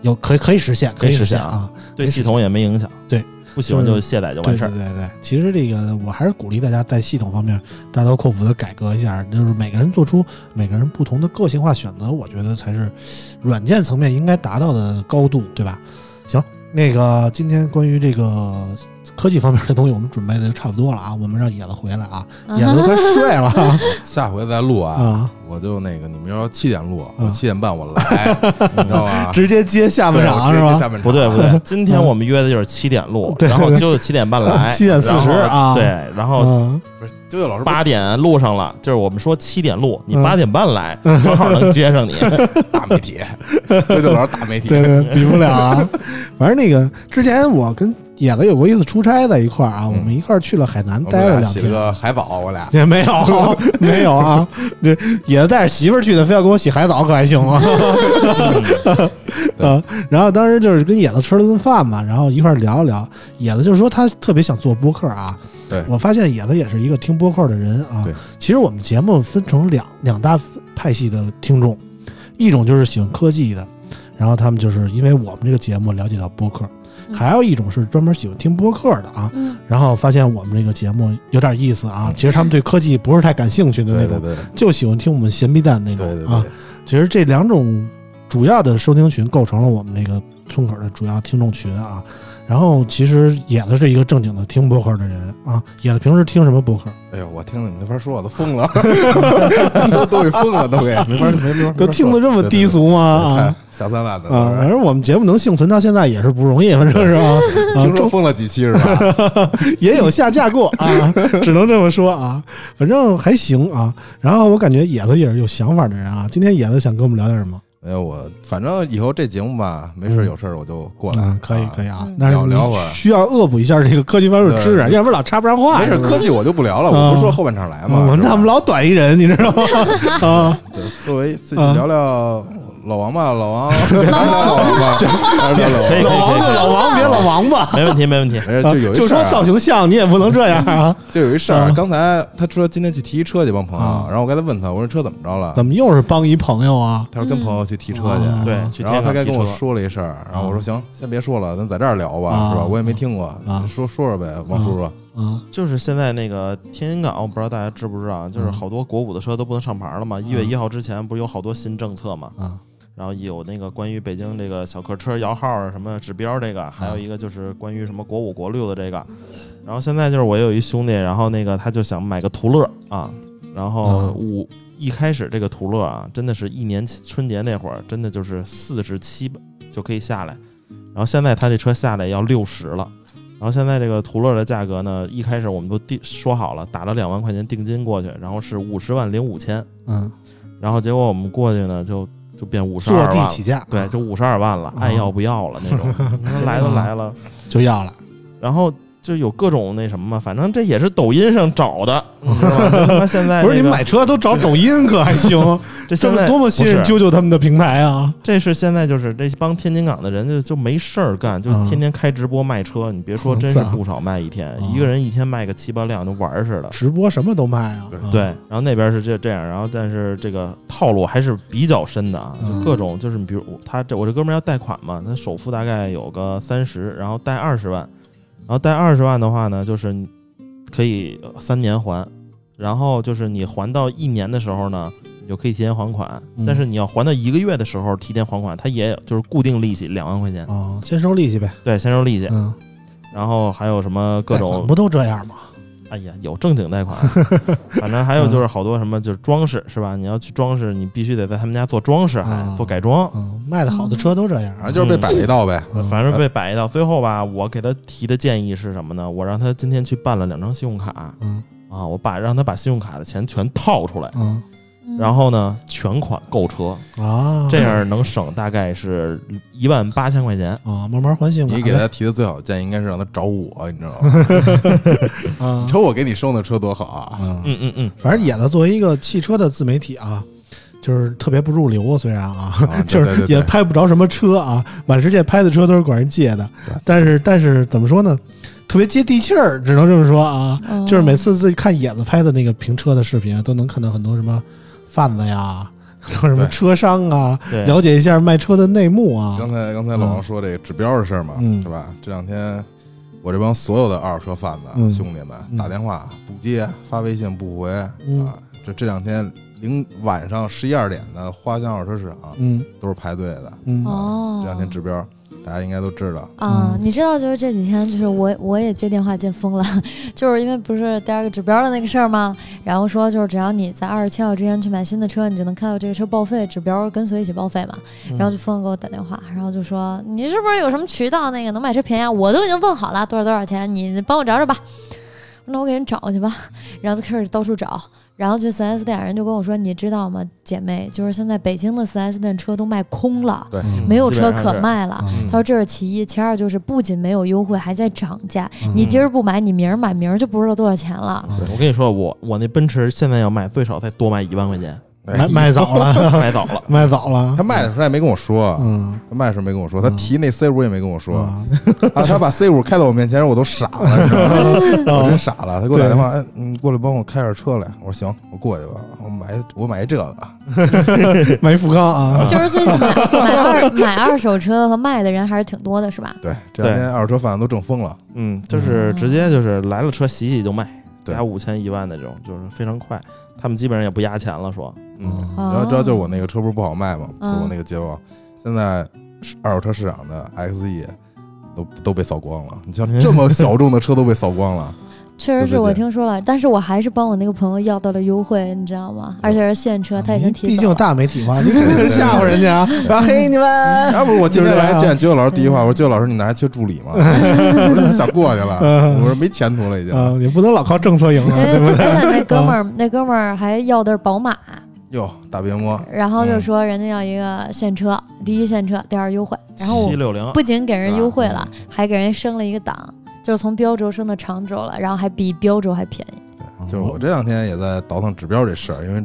有可以可以实现，可以实现实啊。对系统也没影响。对，不喜欢就卸载就完事儿。对对对对，其实这个我还是鼓励大家在系统方面大刀阔斧的改革一下，就是每个人做出每个人不同的个性化选择，我觉得才是软件层面应该达到的高度，对吧？行，那个今天关于这个科技方面的东西，我们准备的就差不多了啊，我们让野子回来啊，野子都快睡了。啊 下回再录啊，啊，我就那个你们要七点录，嗯我七点半我来，你知道吗？直接接下半场是吧？下半场。不对不对，今天我们约的就是七点录，对。然后就是七点半来，7点40然后啊。对，然后嗯，不是九九老师不八点录上了，就是我们说七点录，你嗯八点半来，正好能接上你。大媒体，九九老师大媒体，对对，比不了啊。反正那个之前我跟野子有过一次出差在一块儿啊，嗯我们一块儿去了海南待了两天俩洗。个海澡，我俩 也没有，没有啊！这野子带着媳妇儿去的，非要给我洗海澡，可还行吗？啊，然后当时就是跟野子吃了顿饭嘛，然后一块儿聊一聊。野子就是说他特别想做播客啊。对我发现野子也是一个听播客的人啊对。其实我们节目分成两两大派系的听众，一种就是喜欢科技的，然后他们就是因为我们这个节目了解到播客；嗯还有一种是专门喜欢听播客的啊。嗯，然后发现我们这个节目有点意思啊，其实他们对科技不是太感兴趣的那种，对对对就喜欢听我们闲逼蛋那种啊。其实这两种主要的收听群构成了我们这个村口的主要听众群啊。然后其实野子是一个正经的听播客的人啊。野子平时听什么播客？哎呦，我听了你没法说，我都疯了，都都给疯了，都给 没法没没法，都听得这么低俗吗？啊下三滥的啊！反正我们节目能幸存到现在也是不容易，反正是吧？听说封了几期是吧？也有下架过啊，只能这么说啊，反正还行啊。然后我感觉野子也是有想法的人啊。今天野子想跟我们聊点什么？哎呦，我反正以后这节目吧，没事有事儿我就过来嗯，，可以可以。啊聊聊会儿需要恶补一下这个科技方面的知识，要不然老插不上话。没事，科技我就不聊了，嗯我不是说后半场来嘛。那我们老短一人，你知道吗？啊，对，作为最近啊聊聊老王吧，老王，聊 聊老王吧，老可以王。老王就老王，别老王吧。没问题，没问题。没事，就有一就说造型像，你也不能这样啊！就有一事儿啊，刚才他说今天去提车去帮朋啊友，然后我刚才问他，我说车怎么着了？怎么又是帮一朋友啊？他说跟朋友去提车啊去。对，然后他该跟我。说了一事儿，然后我说行，先别说了，咱在这儿聊吧，啊是吧？我也没听过啊，说说说呗，王叔叔。啊就是现在那个天津港，我不知道大家知不知道，就是嗯好多国五的车都不能上牌了嘛。一月一号之前不是有好多新政策嘛？啊然后有那个关于北京这个小客车摇号啊什么指标这个，还有一个就是关于什么国五国六的这个。然后现在就是我有一兄弟，然后那个他就想买个途乐啊，然后嗯五一开始这个途乐啊，真的是一年春节那会儿，真的就是四十七就可以下来，然后现在他这车下来要六十了。然后现在这个途乐的价格呢，一开始我们都定说好了，打了两万块钱定金过去，然后是五十万零五千，嗯，然后结果我们过去呢，就就变五十二万了。地起价，对，就五十二万了，啊爱要不要了那种。来都来了，就要了。然后就有各种那什么嘛，反正这也是抖音上找的，你知道吗？他妈现在不是你买车都找抖音可还行？这现在这多么信任啾啾他们的平台啊！这是现在就是这帮天津港的人就就没事儿干，就啊天天开直播卖车。你别说，真是不少卖一天，啊一个人一天卖个七八辆，就玩儿似的。直播什么都卖啊！对然后那边是这这样，然后但是这个套路还是比较深的啊，嗯就各种就是比如他这我这哥们儿要贷款嘛，他首付大概有个三十，然后贷二十万，然后贷二十万的话呢，就是可以三年还，然后就是你还到一年的时候呢，你就可以提前还款，嗯。但是你要还到一个月的时候提前还款，它也有就是固定利息两万块钱，啊，先收利息呗。对，先收利息，嗯，然后还有什么各贷款种不都这样吗？哎呀，有正经贷款，反正还有就是好多什么就是装饰是吧？你要去装饰，你必须得在他们家做装饰，还啊做改装。嗯，卖的好的车都这样。反正就是被摆一道呗。嗯反正被摆一道，最后吧，我给他提的建议是什么呢？我让他今天去办了两张信用卡嗯啊，我把让他把信用卡的钱全套出来，嗯嗯然后呢全款购车，啊，这样能省大概是一万八千块钱。啊，慢慢还信用卡。你给他提的最好建议应该是让他找我，你知道吗？啊你瞅我给你收的车多好啊！嗯，嗯嗯嗯，反正野子作为一个汽车的自媒体啊，就是特别不入流，虽然啊，啊 就是也拍不着什么车啊，满世界拍的车都是管人借的，但是但是怎么说呢，特别接地气儿，只能这么说啊。哦就是每次自己看野子拍的那个评车的视频，都能看到很多什么贩子呀，然后什么车商啊，了解一下卖车的内幕啊。刚才刚才老王说这个指标的事儿嘛，嗯是吧？这两天我这帮所有的二手车贩子、嗯兄弟们嗯打电话不接，发微信不回、嗯啊！这这两天零晚上十一二点的花乡二手车市场嗯都是排队的。嗯哦，这两天指标大家应该都知道，啊嗯，你知道，就是这几天，就是我我也接电话接疯了，就是因为不是第二个指标的那个事儿吗？然后说就是只要你在二十七号之前去买新的车，你就能看到这个车报废，指标跟随一起报废嘛。嗯然后就疯了给我打电话，然后就说你是不是有什么渠道那个能买车便宜啊？我都已经问好了多少多少钱，你帮我找找吧。那我给人找去吧，然后就开始到处找，然后去 4S 店，人就跟我说，你知道吗，姐妹，就是现在北京的 4S 店车都卖空了，没有车可卖了。嗯他说这是其一，其二就是不仅没有优惠，还在涨价。嗯你今儿不买，你明儿买，明儿就不知道多少钱了。我跟你说，我我那奔驰现在要卖最少再多卖一万块钱，哎卖卖 早了，卖早了。卖早了他。卖的时候也没跟我说，嗯，他卖的时候没跟我说，他嗯提那 C 五也没跟我说，啊 啊，他把 C 五开到我面前，我都傻了，你知道吗？我真傻了。他给我打电话，哎，你过来帮我开点车来。我说行，我过去吧。我买我买一这个，买富康啊，就是最近买买二买二手车和卖的人还是挺多的，是吧？对，这两天二手车贩子都挣疯了。嗯，就是直接就是来了车洗洗就卖，对加五千一万那种，就是非常快。他们基本上也不压钱了，说，嗯，然后知道就我那个个车不是不好卖吗？就嗯我那个捷豹，现在二手车市场的 XE 都都被扫光了。你像 这么小众的车都被扫光了，确实是我听说了，但是我还是帮我那个朋友要到了优惠，你知道吗？而且是现车，他已经你毕竟。大媒体嘛，你 肯定是吓唬人家啊，然后嘿你们，要不是我今天来见九九老师第一话，我说九九老师你那还缺助理吗？我说你想过去了，嗯我说没前途了已经。啊，你不能老靠政策赢啊，对不对？那哥们儿，那哥们儿还要的是宝马，哟，大别摸，然后就嗯。说人家要一个现车，第一现车，第二优惠，然后我七六零，不仅给人优惠了，嗯。还给人升了一个档，就是从标轴升到长轴了，然后还比标轴还便宜。对就是我这两天也在倒腾指标这事儿，因为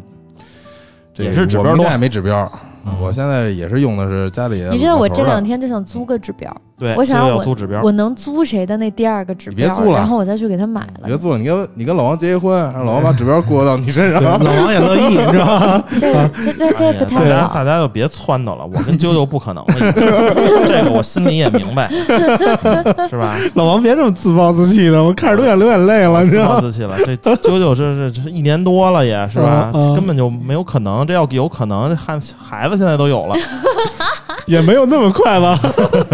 这也是指标多我们家也没指标，嗯。我现在也是用的是家里你知道我这两天天就想租个指标，对，我想我租指标，我能租谁的那第二个指标，别租了然后我再去给他买了。别租了，你跟你跟老王结一婚，让老王把指标过 到你身上。老王也乐意，你知道吗？这这这这不太好家大。家就别撺掇了，我跟啾啾不可能了，这个我心里也明白，是吧？老王别这么自暴自弃的，我看着都想流眼泪了，你知自道吗？暴自弃了，这啾啾这是这一年多了也是吧？根本就没有可能，这要有可能，这孩孩子现在都有了，也没有那么快吧？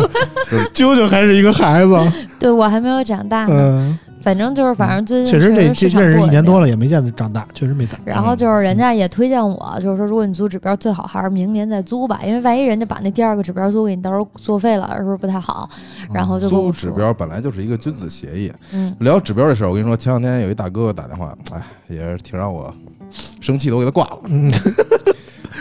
啾啾还是一个孩子，对我还没有长大呢，嗯，反正就是反正最近确实这这认识一年多了。也没见他长大，确实没长。然后就是人家也推荐我，就是说如果你租指标，最好还是明年再租吧，因为万一人家把那第二个指标租给你，到时候作废了，是不是不太好？然后就跟租，指标本来就是一个君子协议。嗯，聊指标的事儿，我跟你说，前两天有一大哥哥打电话，哎，也是挺让我生气的，我给他挂了。嗯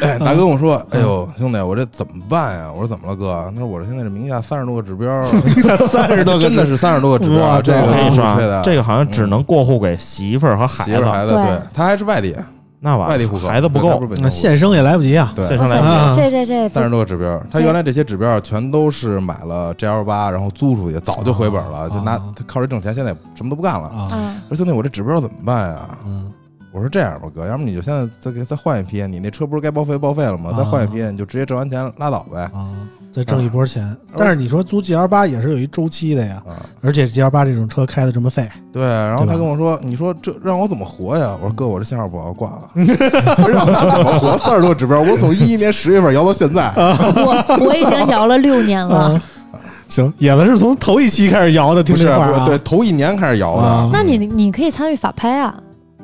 哎，大哥跟我说：“哎呦，兄弟，我这怎么办呀？”我说：“怎么了，哥？”他说：“我这现在这名下三十多个指标，三十多个真的是三十多个指标啊，这个这个好像只能过户给媳妇儿和孩子，媳妇儿孩子，对。对他还是外地，那完外地户口，孩子不够。那现生也来不及啊。对。现生来不及。啊。这这这三十多个指标，他原来这些指标全都是买了 GL 八，然后租出去，早就回本了，啊就拿啊。他靠这挣钱，现在什么都不干了。啊，啊，我说兄弟，我这指标怎么办呀？嗯我说这样吧，哥，要不你就现在再给再换一批，你那车不是该报废报废了吗？啊再换一批，你就直接挣完钱拉倒呗。啊，再挣一波钱。但是你说租 G L 八也是有一周期的呀，啊，而且 G L 八这种车开的这么费，对，然后他跟我说：“你说这让我怎么活呀？”我说：“哥，我这信号不好，挂了。”让他怎么活？三十多指标，我从一一年十月份摇到现在，啊我我已经摇了六年了，行，野子是从头一期开始摇的，听不是这话啊不是对，头一年开始摇啊的，那你你可以参与法拍啊，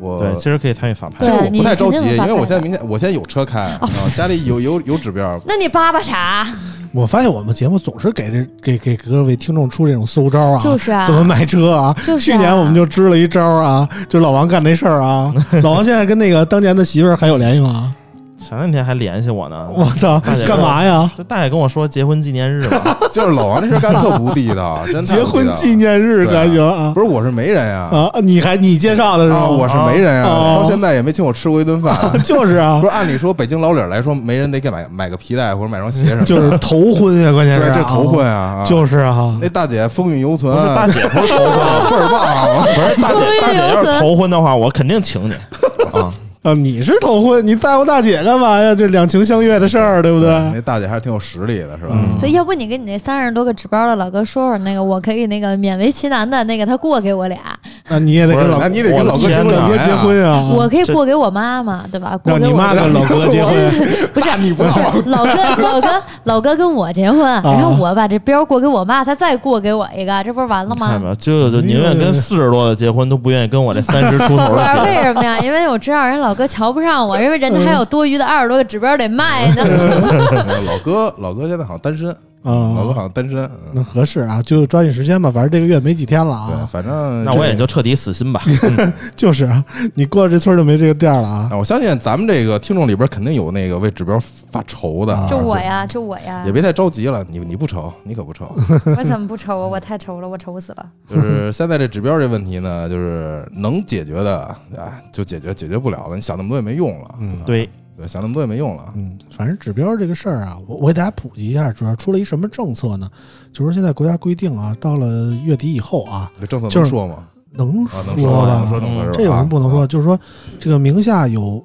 我对，其实可以参与法拍其实我不太着急，因为我现在明天我现在有车开，啊，家里有有有指标，那你叭叭啥？我发现我们节目总是给这给给各位听众出这种馊招啊，就是啊怎么买车啊？就是啊去年我们就支了一招啊，就老王干那事儿啊。老王现在跟那个当年的媳妇儿还有联系吗？前两天还联系我呢。我操，干嘛呀？这大爷跟我说结婚纪念日吧，就是老王这事干特不地道，真太结婚纪念日对还行啊不是我是媒人呀，啊！你还你介绍的是吗？啊，我是媒人啊呀，到现在也没请我吃过一顿饭。就是啊不，是按理说北京老理儿来说，媒人得给买买个皮带或者买双鞋什么的，就是头婚呀，关键是这头婚啊，啊就是啊那，大姐风韵犹存，大姐不是头婚，倍儿棒啊！不是大姐，大姐要是头婚的话，我肯定请你啊。啊，你是头婚，你在乎大姐干嘛呀？这两情相悦的事儿，对不对？那大姐还是挺有实力的，是吧？嗯所以要不你跟你那三十多个指标的老哥说说，那个我可以那个勉为其难的那个他过给我俩，那你也得跟老那你得跟老哥结婚啊老哥结婚啊！我可以过给我妈妈，对吧？过给我妈跟老哥结婚，不是你不知道吗老哥老哥老哥跟我结婚，然后我把这标过给我妈，他再过给我一个，这不是完了吗？看吧，就就宁愿跟四十多的结婚，都不愿意跟我这三十出头的结婚。为什么呀？因为我知道人老哥瞧不上我，因为人家还有多余的二十多个指标得卖呢。老哥，老哥现在好像单身，老哥啊，好像单身。嗯那合适啊，就抓紧时间吧，反正这个月没几天了对，啊。反正那我也就彻底死心吧。就是啊，你过了这村儿就没这个店儿了啊啊，。我相信咱们这个听众里边肯定有那个为指标发愁的啊，就我呀，就我呀也，别太着急了，你你不愁，你可不愁。我怎么不愁啊？我太愁了，我愁死了。就是现在这指标这问题呢，就是能解决的啊就解决，解决不了了，你想那么多也没用了。嗯啊对，对，想那么多也没用了。嗯，反正指标这个事儿啊，我我给大家普及一下，主要出了一什么政策呢？就是现在国家规定啊，到了月底以后啊，这政策就是能说吗？能啊，能说吧？这有什么不能说？就是说，这个名下有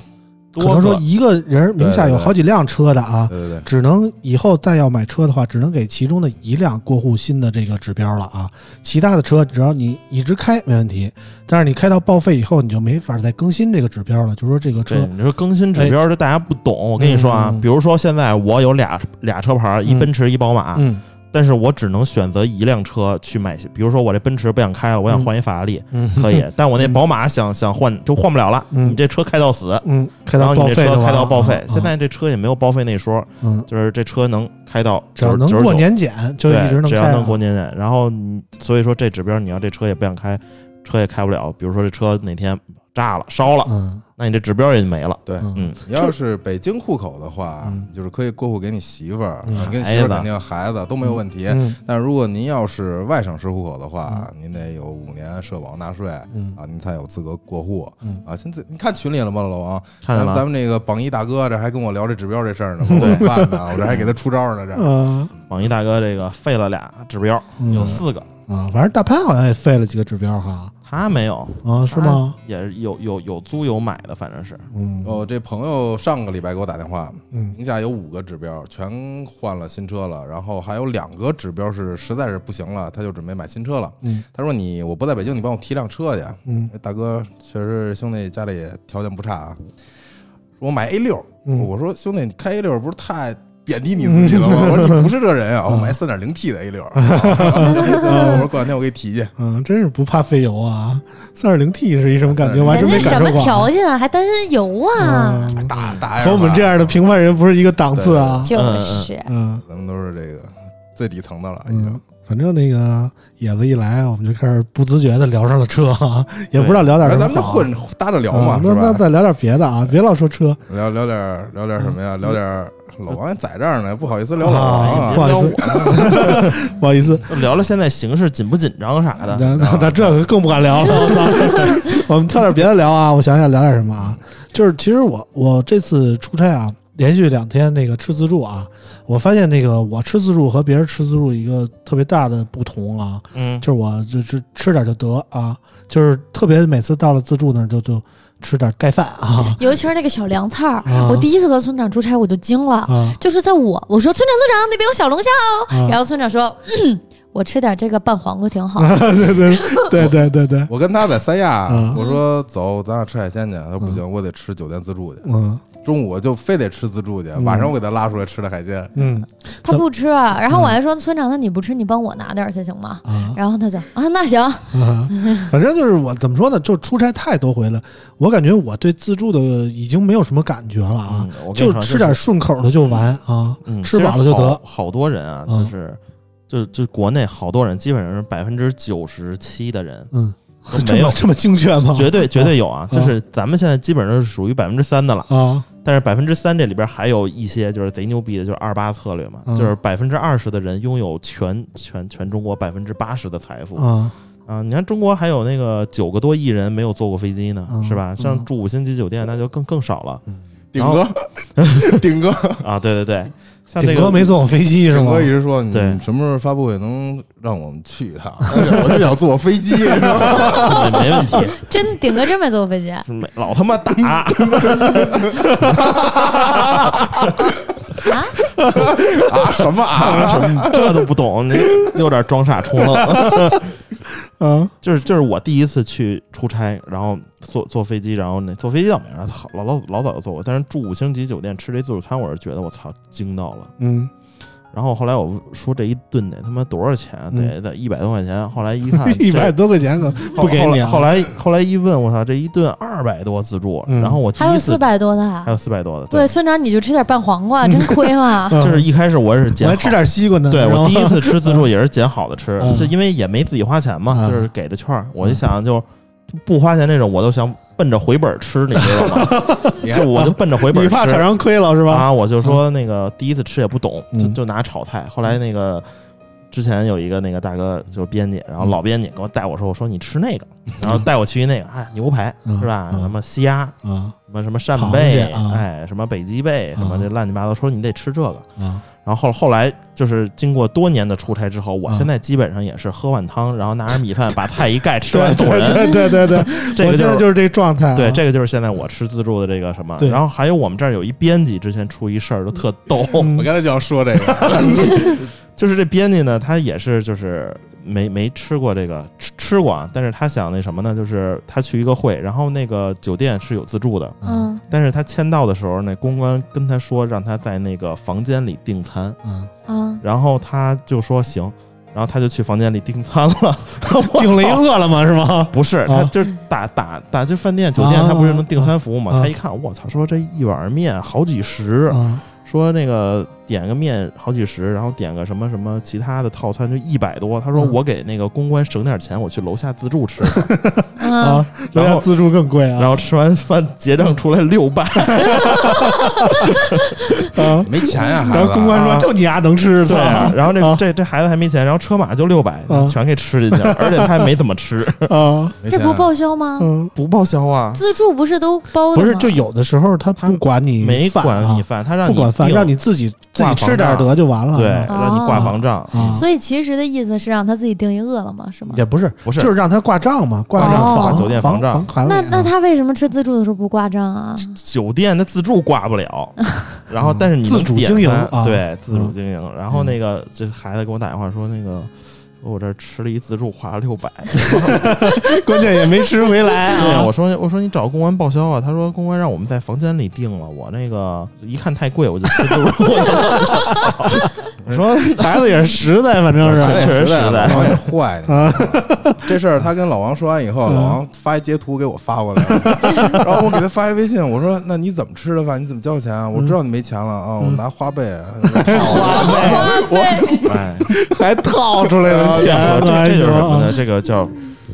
可能说一个人名下有好几辆车的啊，对对对，只能以后再要买车的话，只能给其中的一辆过户新的这个指标了啊。其他的车只要你一直开没问题，但是你开到报废以后，你就没法再更新这个指标了。就说这个车，你说更新指标，这大家不懂。我跟你说啊比如说现在我有俩俩车牌，一嗯奔驰一宝马，嗯但是我只能选择一辆车去买。比如说我这奔驰不想开了，我想换一法拉利，嗯，可以。但我那宝马想 想换就换不了了，嗯你这车开到死，嗯，开然到后你这车报废开到报废啊。现在这车也没有报废那说，嗯，就是这车能开到只要能过年检就一直对，只要能开啊。能过年检。然后你所以说这指标，你要这车也不想开，车也开不了。比如说这车哪天炸了、烧了，嗯那你这指标也就没了。对嗯。嗯，你要是北京户口的话嗯，就是可以过户给你媳妇儿，嗯。啊跟媳妇儿肯定孩子都没有问题。嗯。但如果您要是外省市户口的话，您得有五年社保纳税嗯。啊，您才有资格过户嗯。啊。现在你看群里了吗，老王？看咱咱们这个榜一大哥这还跟我聊这指标这事儿呢，我怎么办呢？我这还给他出招呢，这。嗯。网易大哥这个废了俩指标，嗯。有四个，啊，反正大潘好像也废了几个指标哈他没有，啊，是吗？也是有有有租有买的，反正是。嗯我这朋友上个礼拜给我打电话，嗯名下有五个指标，全换了新车了，然后还有两个指标是实在是不行了，他就准备买新车了。嗯他说你我不在北京，你帮我提辆车去。嗯哎大哥确实兄弟家里条件不差啊，说我买 A 六、嗯我说兄弟你开 A 六不是太贬低你自己了吗？我说你不是这人啊，我买三点零 T 的 A 六。我说过两天我给你提去。嗯，真是不怕费油啊！三点零 T 是一什么感觉？我还真人家什么没感受过。条件啊，还担心油啊？嗯大大和我们这样的平凡人不是一个档次啊。就是，嗯咱们都是这个最底层的了，已经嗯。，反正那个野子一来，我们就开始不自觉的聊上了车啊，也不知道聊点哎什么好。咱们就混搭着聊嘛，啊那？那再聊点别的啊，别老说车。聊聊点聊点什么呀？聊点老王也在这儿呢，不好意思聊老王啊，啊不。好意思，不好意思，聊聊现在形势紧不紧张啥的。那那那这个更不敢聊了。我操！我们挑点别的聊啊，我想想聊点什么啊？就是其实我我这次出差啊，连续两天那个吃自助啊，我发现那个我吃自助和别人吃自助一个特别大的不同啊，嗯，就是我就就吃点就得啊，就是特别每次到了自助那儿就就吃点盖饭啊 尤其是那个小凉菜儿，啊我第一次和村长出差我就惊了。啊就是在我我说村长村长那边有小龙虾哦，啊！然后村长说，嗯，我吃点这个拌黄瓜挺好。对对对对对对，我跟他在三亚嗯，我说走，咱俩吃海鲜去。他说不行，我得吃酒店自助去。嗯，中午就非得吃自助去，嗯晚上我给他拉出来吃的海鲜。嗯他不吃，啊然后嗯我还说村长，那你不吃，你帮我拿点儿去行吗？啊然后他就啊，那行，啊，反正就是我怎么说呢，就出差太多回了，我感觉我对自助的已经没有什么感觉了啊就吃点顺口的就完啊，嗯，吃饱了就得好。好多人啊，嗯就是就就国内好多人，基本上是百分之九十七的人嗯，都 没有这么，精确吗？绝对绝对有啊，嗯就是咱们现在基本上是属于百分之三的了。啊但是百分之三这里边还有一些就是贼牛逼的，就是二八策略嘛，嗯就是百分之二十的人拥有全全全中国百分之八十的财富啊啊！你看中国还有那个九个多亿人没有坐过飞机呢，嗯是吧？像嗯住五星级酒店那就更更少了顶哥，顶哥，啊！对对对，像这个顶哥没坐过飞机是吗顶哥？一直说你对什么时候发布会能让我们去 一趟？我就想坐飞机，是吧？没 没问题，真顶哥真没坐过飞机，是没老他妈打。啊什么啊？什么这都不懂，你有点装傻充愣。啊就是就是我第一次去出差，然后坐坐飞机，然后那坐飞机倒没啥，操老老老早就坐过，但是住五星级酒店吃这自助餐，我是觉得我操惊到了。嗯然后后来我说这一顿得他妈多少钱？嗯得得一百多块钱。后来一 看一百多块钱可不给你啊后来后来后来一问，我操，这一顿二百多自助，嗯然后我第一次还有四百多的啊还。有四百多的，对，村长你就吃点拌黄瓜，真亏嘛。嗯就是一开始我也是捡好我还吃点西瓜呢。对我第一次吃自助 也是捡好的吃嗯，就因为也没自己花钱嘛，嗯就是给的券儿，我就想就不花钱那种，我都想奔着回本吃，你知道吗？你就我就奔着回本吃你怕厂商亏了是吧？啊，我就说那个第一次吃也不懂，就嗯就拿炒菜，后来那个。之前有一个那个大哥就是编辑，然后嗯老编辑给我带我说，我说你吃那个，然后带我去那个，哎，牛排嗯是吧？嗯什么虾，啊什么什么扇贝哎，什么北极贝，什么啊这乱七八糟，说你得吃这个。啊然后后后来就是经过多年的出差之后，我啊现在基本上也是喝碗汤，然后拿着米饭把菜一盖吃完走人。对对对对，这个就是我现在就是这状态啊。对，这个就是现在我吃自助的这个什么。对然后还有我们这儿有一编辑，之前出一事儿就特逗，嗯我刚才就要说这个，就是这编辑呢，他也是就是没没吃过这个吃吃过啊，但是他想那什么呢，就是他去一个会，然后那个酒店是有自助的，嗯但是他签到的时候，那公关跟他说让他在那个房间里订餐。嗯，嗯，然后他就说行，然后他就去房间里订餐了。订了一饿了吗？是吗？不是，啊他就是打打打，就饭店酒店，啊他不是能订餐服务吗？啊他一看，我操，说这一碗面好几十，啊说那个点个面好几十，然后点个什么什么其他的套餐就一百多。他说嗯我给那个公关省点钱，我去楼下自助吃。嗯啊，然后自助更贵啊。然后吃完饭结账出来六百，啊，没钱呀，孩子。然后公关说啊就你丫能吃，对啊，然后这啊这这孩子还没钱，然后车马就六百啊，全给吃进去了，而且他还没怎么吃，啊，这不报销吗？嗯，不报销啊。自助不是都包的？不是，就有的时候他不管你没管你饭，他让你不管饭，订让你自己自己吃点得就完了。对，啊让你挂房账。啊，所以其实的意思是让他自己定一饿了么，是吗？也不是，不是就是让他挂账嘛，挂挂账账房酒店房房账。那那他为什么吃自助的时候不挂账啊？酒店的自助挂不了，然后但是你自主经营啊对，自主嗯经营。然后那个这孩子给我打电话说，那个我这儿吃了一自助，花了六百。关键也没吃回来对，啊我。说我说你找公关报销啊，他说公关让我们在房间里订了，我那个一看太贵，我就吃自助。我说孩子也是实在，反正是确实也实实在老王也坏 这事儿他跟老王说完以后，嗯老王发一截图给我发过来，然后我给他发一微信，我说：“那你怎么吃的饭？你怎么交钱啊？我知道你没钱了啊，我拿花呗。”花费哎，还套出来的这这就是什么呢？这个叫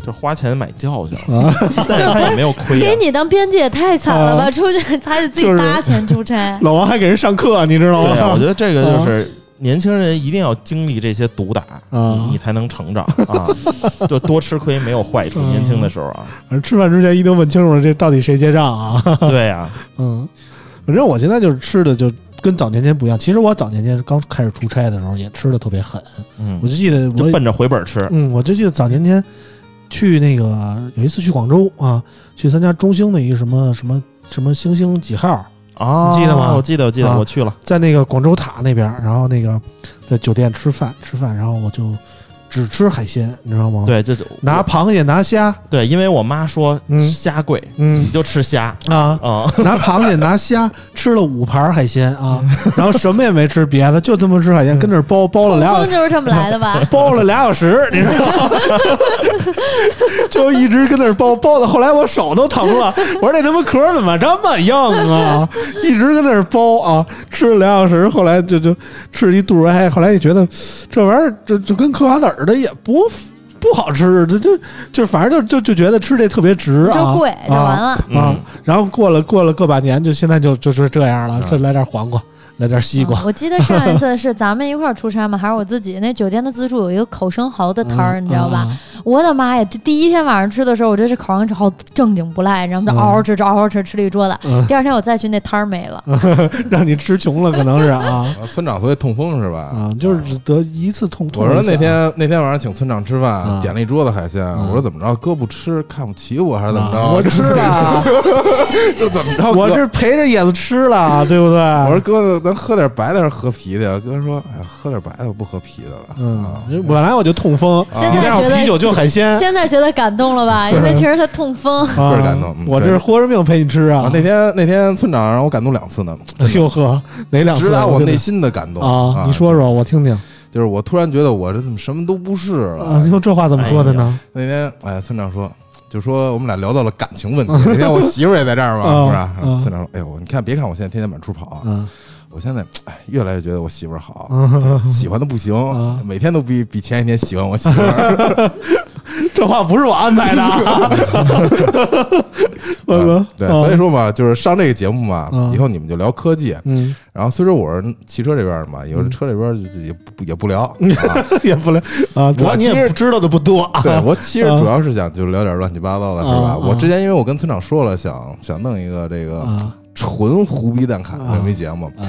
就花钱买教训，啊，但是他也没有亏啊。给你当编辑也太惨了吧！啊出去还得自己搭钱出差。老王还给人上课，你知道吗？对啊，我觉得这个就是年轻人一定要经历这些毒打，啊你你才能成长啊！就多吃亏没有坏处，嗯年轻的时候啊，反正吃饭之前一定问清楚，这到底谁结账啊？对呀，嗯，反正我现在就是吃的就跟早年间不一样。其实我早年间刚开始出差的时候也吃的特别狠，嗯。我，就记得我就奔着回本吃，嗯，我就记得早年间去那个有一次去广州啊，去参加中兴的一个什么什么什么星星几号，啊，你记得吗？我记得，我记得，啊我去了，在那个广州塔那边，然后那个在酒店吃饭吃饭，然后我就只吃海鲜，你知道吗？，对，这就拿螃蟹拿虾，对，因为我妈说嗯虾贵，嗯你就吃虾啊，啊。拿螃蟹拿虾吃了五盘海鲜啊，然后什么也没吃别的，就他妈吃海鲜，跟那儿包包了俩风就是这么来的吧？包了俩小时，你知道吗？就一直跟那儿包包到后来我手都疼了，我说这他妈壳怎么这么硬啊？一直跟那儿包啊，吃了俩小时，后来就就吃一肚子哎，后来就觉得这玩意儿就就跟嗑瓜子儿的也不不好吃，这就就反正就就就觉得吃这特别值啊，就贵就完了。啊。嗯然后过了过了个把年，就现在就就是这样了，再来点黄瓜，来点西瓜嗯，我记得上一次是咱们一块儿出差嘛，还是我自己？那酒店的自助有一个烤生蚝的摊儿，嗯你知道吧？啊我的妈呀！就第一天晚上吃的时候，我觉得这烤生蚝正经不赖，然后就嗷嗷吃，嗷嗷吃，吃了一桌子。嗯第二天我再去，那摊儿没了。让你吃穷了，可能是啊啊 村长所以痛风是吧？啊，就是只得一次痛痛我说。那天那天晚上请村长吃饭，啊点了一桌子海鲜，嗯我说怎么着，哥不吃看不起我还是怎么着？啊我吃了，这怎么着？我这陪着野子吃了，对不对？我说哥，咱喝点白的还是喝啤的呀？哥说，哎，喝点白的，我不喝啤的了。嗯啊，本来我就痛风，现在觉得啤酒就海鲜，现在觉得感动了吧？因为其实他痛风。倍倍儿感动嗯我这是豁着命陪你吃啊啊！！那天那天村长让我感动两次呢，哎呦呵，哪两次直达我内心的感动啊！你说说，我听听就是我突然觉得我这怎么什么都不是了。啊！你说这话怎么说的呢？那天哎，村长说，就说我们俩聊到了感情问题。那天我媳妇儿也在这儿嘛，啊是村长说，哎呦，你看，别看我现在天天满处跑啊，嗯我现在哎越来越觉得我媳妇儿好，嗯，喜欢的不行啊，每天都比比前一天喜欢我媳妇儿。这话不是我安排的 对，啊所以说嘛，就是上这个节目嘛嗯，以后你们就聊科技。嗯，然后虽说我是汽车这边的嘛，有的车这边就也不 也不聊。啊也不聊啊，主要你我其实知道的不多啊。对我其实主要是想就聊点乱七八糟的，是吧？啊我之前因为我跟村长说了，想想弄一个这个啊纯胡逼蛋侃这么一节目。啊，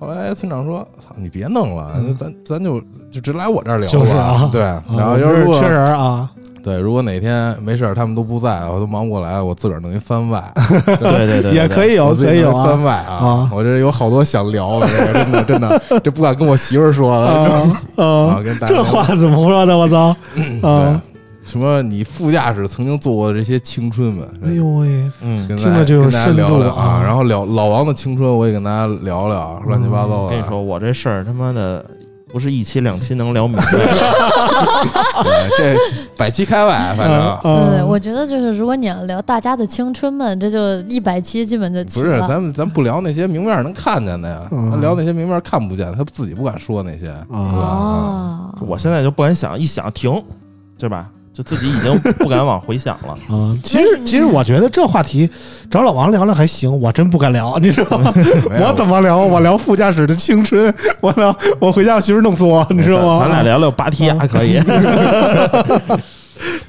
后来村长说：“操，你别弄了，咱咱就就直来我这儿聊就是啊吧。”对，啊然后我要是缺人啊，对，如果哪天没事儿，他们都不在，我都忙不过来，我自个儿弄一番外，对对对，也可以有，可以有番啊外啊啊。我这有好多想聊的，这 个真的真的，这不敢跟我媳妇儿说了。啊啊啊！跟大家这话怎么说的？我操！对啊，，什么你副驾驶曾经做过的这些青春们，哎呦喂，嗯，听着就有跟大家深度聊聊啊然后聊老王的青春，我也跟大家聊聊乱七八糟的。我跟你说，我这事儿他妈的不是一期两期能聊明白的。对，这百期开外，反正啊对，我觉得就是如果你要聊大家的青春们，这就一百期基本就不是。咱们咱不聊那些明面能看见的呀，嗯咱聊那些明面看不见，他自己不敢说那些。啊哦，我现在就不敢想，一想停，对吧？就自己已经不敢往回想了。啊！其实其实我觉得这话题找老王聊聊还行，我真不敢聊，你知道吗？我怎么聊？我聊副驾驶的青春，我聊我回家我媳妇弄死我，你知道吗？咱俩聊聊拔提雅可以。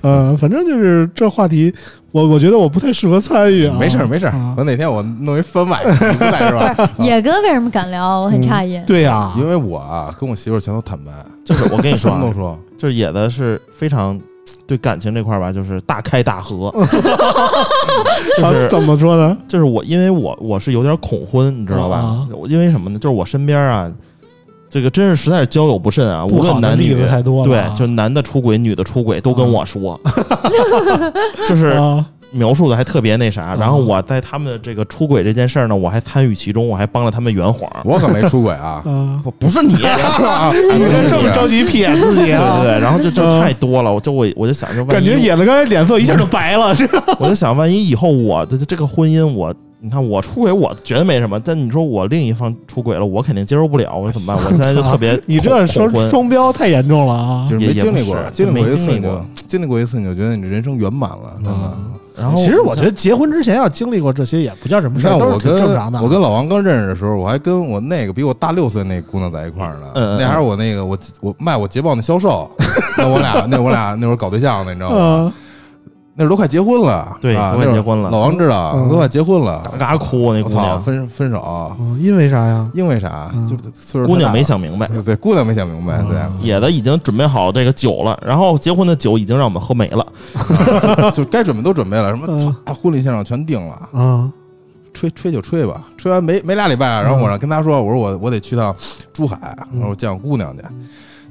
嗯，反正就是这话题，我我觉得我不太适合参与啊。没事儿没事儿啊，等哪天我弄一番外，你不在是吧？野哥为什么敢聊？我很诧异。对呀，因为我啊跟我媳妇全都坦白，就是我跟你说。就是野的是非常对感情这块儿吧，就是大开大合。就是啊怎么说呢？就是我，因为我我是有点恐婚，你知道吧因为什么呢？就是我身边啊，这个真是实在是交友不慎啊，无论男女例子，太多了对啊，，就男的出轨，女的出轨，都跟我说，就是啊描述的还特别那啥。啊然后我在他们的这个出轨这件事儿呢，我还参与其中，我还帮了他们圆谎。我可没出轨啊，啊！不不是你，啊你这这么着急撇自己对啊？对对，然后就就嗯太多了，我就我我就想着，万感觉一野子刚才脸色一下就白了，是吧？我就想，万一以后我的这个婚姻，我你看我出轨，我觉得没什么，但你说我另一方出轨了，我肯定接受不了，我说怎么办？我现在就特别你这双双标太严重了啊！就是没经历过，经历过一次你就经历过经历过一次，你就觉得你这人生圆满了，真的。嗯然后其实我觉得结婚之前要经历过这些也不叫什么事儿，都是挺正常的。我跟老王刚认识的时候，我还跟我那个比我大六岁那姑娘在一块儿呢。那还是我那个我我卖我捷豹那销售，那我俩那我俩那会儿搞对象呢，你知道吗？嗯那时候都快结婚了，对都快结婚了老王知道，嗯都快结婚了，嘎嘎哭那我操，姑娘，分分手，嗯因为啥呀？因为啥？嗯就是岁数姑娘没想明白，对对，姑娘没想明白，对，野的已经准备好这个酒了，然后结婚的酒已经让我们喝没了。就该准备都准备了，什么嗯婚礼现场全定了，啊吹吹就吹吧，吹完没没俩礼拜，然后我让跟他说，我说我我得去趟珠海，嗯我说我见我姑娘去，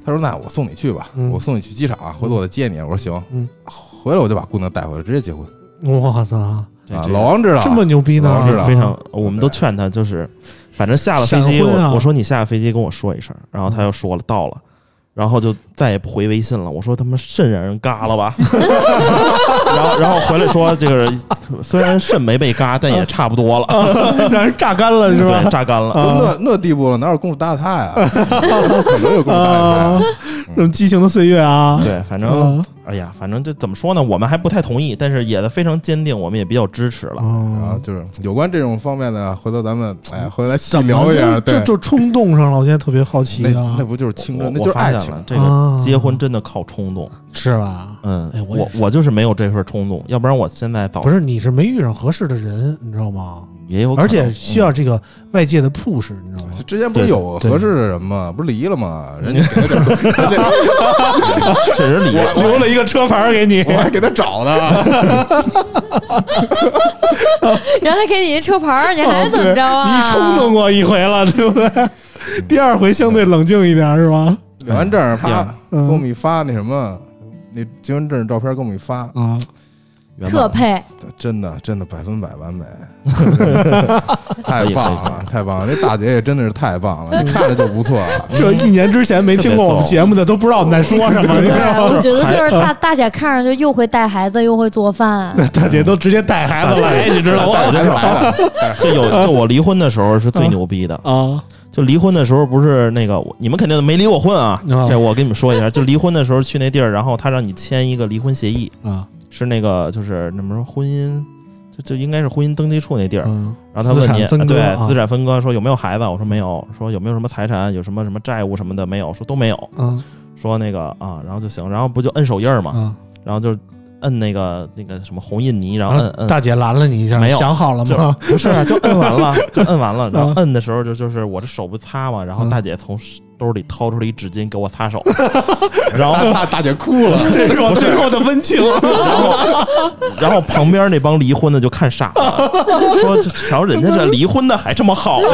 他说那我送你去吧，嗯我送你去机场，回头我再接你。我说行，嗯回来我就把姑娘带回来，直接结婚我操，啊！这这老王知道，这么牛逼呢老王知？道非常，我们都劝他，就是反正下了飞机，闪婚啊我我说你下了飞机跟我说一声，然后他又说了到了。然后就再也不回微信了。我说他妈肾让人嘎了吧，然后然后回来说这个虽然肾没被嘎，但也差不多了，让人榨干了是吧对，？榨干了。那那地步了，哪有功夫搭他呀？不可能有功夫搭啊他。，这种激情的岁月啊！对，反正啊哎呀，反正这怎么说呢？我们还不太同意，但是也非常坚定，我们也比较支持了。然后啊，就是有关这种方面的，回头咱们哎，回来细聊一下。对就，就冲动上了？我现在特别好奇那啊那，不就是青我春，那就是爱情。这啊个结婚真的靠冲动。是吧？嗯哎，我我我就是没有这份冲动，要不然我现在早不是，你是没遇上合适的人，你知道吗？也有可能，而且需要嗯这个外界的 push，你知道吗？之前不是有合适的人吗？不是离了吗？人家 确实离了。留了一个车牌给你我还给他找呢。原来给你一车牌，你还哦怎么着啊？对你冲动过一回了，对不对？第二回相对冷静一点，是吧？领完证，啪，给我嗯们一发那什么，那结婚证照片给我们一发，啊，特配，真的真的百分百完美，太棒了，太棒了！那大姐也真的是太棒了，你看着就不错。这一年之前没听过我们节目的都不知道我们在说什么，你知对，道吗？我觉得就是大大姐看上去又会带孩子，又会做饭，大姐都直接带孩子来，你知道吗？孩子来了，就有就我离婚的时候是最牛逼的，啊，就离婚的时候不是那个你们肯定没离过婚啊。啊，这我跟你们说一下，就离婚的时候去那地儿，然后他让你签一个离婚协议，啊，是那个就是那么说婚姻。就就应该是婚姻登记处那地儿，嗯，然后他问你对啊资产分割，说有没有孩子？我说没有。说有没有什么财产？有什么什么债务什么的没有？说都没有。嗯说那个啊，然后就行，然后不就摁手印儿嘛，嗯，然后就摁那个那个什么红印泥，然后摁摁，后大姐拦了你一下，没有想好了吗？不是啊，就摁完了，就摁完了，然后啊摁的时候就就是我这手不擦嘛，然后嗯大姐从兜里掏出了一纸巾给我擦手，然后大大姐哭了。这是我最后的温情。然后然后旁边那帮离婚的就看傻了，说瞧人家这离婚的还这么好呢，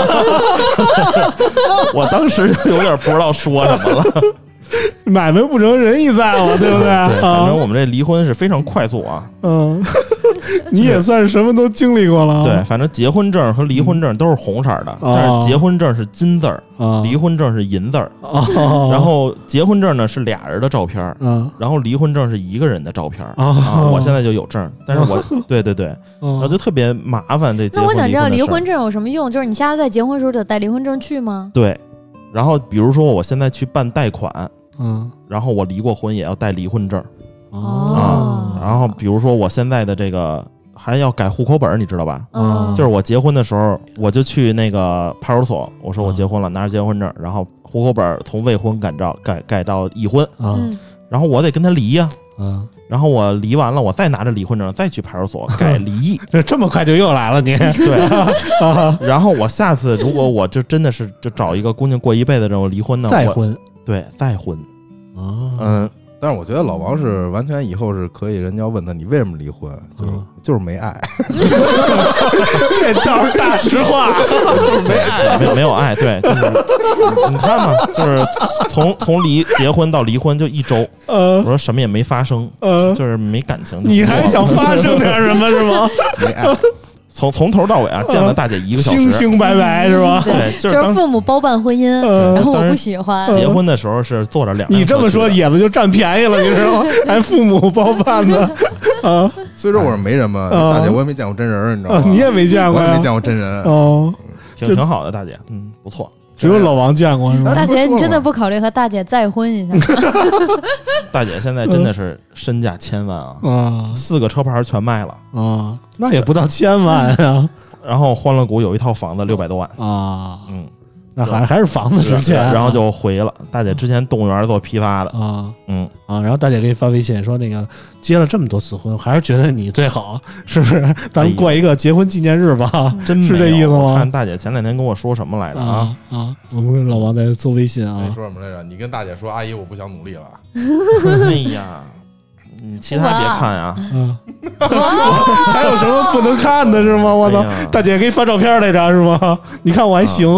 我当时就有点不知道说什么了。买卖不成仁义在嘛，对不对？对，反啊正，我们这离婚是非常快速啊。嗯，你也算是什么都经历过了。对，反正结婚证和离婚证都是红色的，哦但是结婚证是金字儿，啊，离婚证是银字儿。哦，然后结婚证呢是俩人的照片儿，嗯然后离婚证是一个人的照片啊，我现在就有证，但是我 对对对，然后嗯就特别麻烦这结婚那我想知道离婚证有什么用？就是你下次在结婚的时候得带离婚证去吗？对，然后比如说我现在去办贷款，嗯。然后我离过婚也要带离婚证哦。啊，然后比如说我现在的这个还要改户口本儿，你知道吧？嗯。就是我结婚的时候，我就去那个派出所，我说我啊结婚了，拿着结婚证，然后户口本儿从未婚改到改改到已婚，啊嗯，然后我得跟他离呀、嗯，然后我离完了，我再拿着离婚证再去派出所 改离。异，这这么快就又来了你。对。啊？然后我下次如果我就真的是就找一个姑娘过一辈子这种离婚呢，再婚。对再婚，啊？嗯，但是我觉得老王是完全以后是可以，人家要问他你为什么离婚，就是嗯就是没爱，这倒是大实话。就是没爱。没有没有爱，对，就是你你看嘛，就是从从离结婚到离婚就一周，我呃说什么也没发生，呃，就是没感情。你还想发生点什么是吗？没爱，从从头到尾啊，见了大姐一个小清时。清清白白是吧？对，就就是父母包办婚姻，呃然后我不喜欢。结婚的时候是坐着两辆你这么说，野子就占便宜了，你知道吗？还父母包办的 啊虽说我是媒人嘛，啊大姐我也没见过真人，你知道吗？，啊你也没见过我也没？见过真人。哦，挺挺好的，大姐，嗯，不错。只有老王见过是吗？大姐，你真的不不考虑和大姐再婚一下？大姐现在真的是身价千万啊，啊 四个车牌全卖了，啊，那也不到千万呀 然后欢乐谷有一套房子六百多万，啊，嗯，那还还是房子值钱啊，然后就回了。大姐之前动物园做批发的，啊嗯，啊，然后大姐给你发微信说那个结了这么多次婚，还是觉得你最好，是不是？咱们过一个结婚纪念日吧。真是这意思吗我看大姐前两天跟我说什么来着啊？啊啊！我们老王在做微信啊你，说什么来着？你跟大姐说，阿姨，我不想努力了。哎呀，你其他别看啊，嗯，还有什么不能看的是吗？我操哎！大姐给你发照片来着是吗？你看我还行，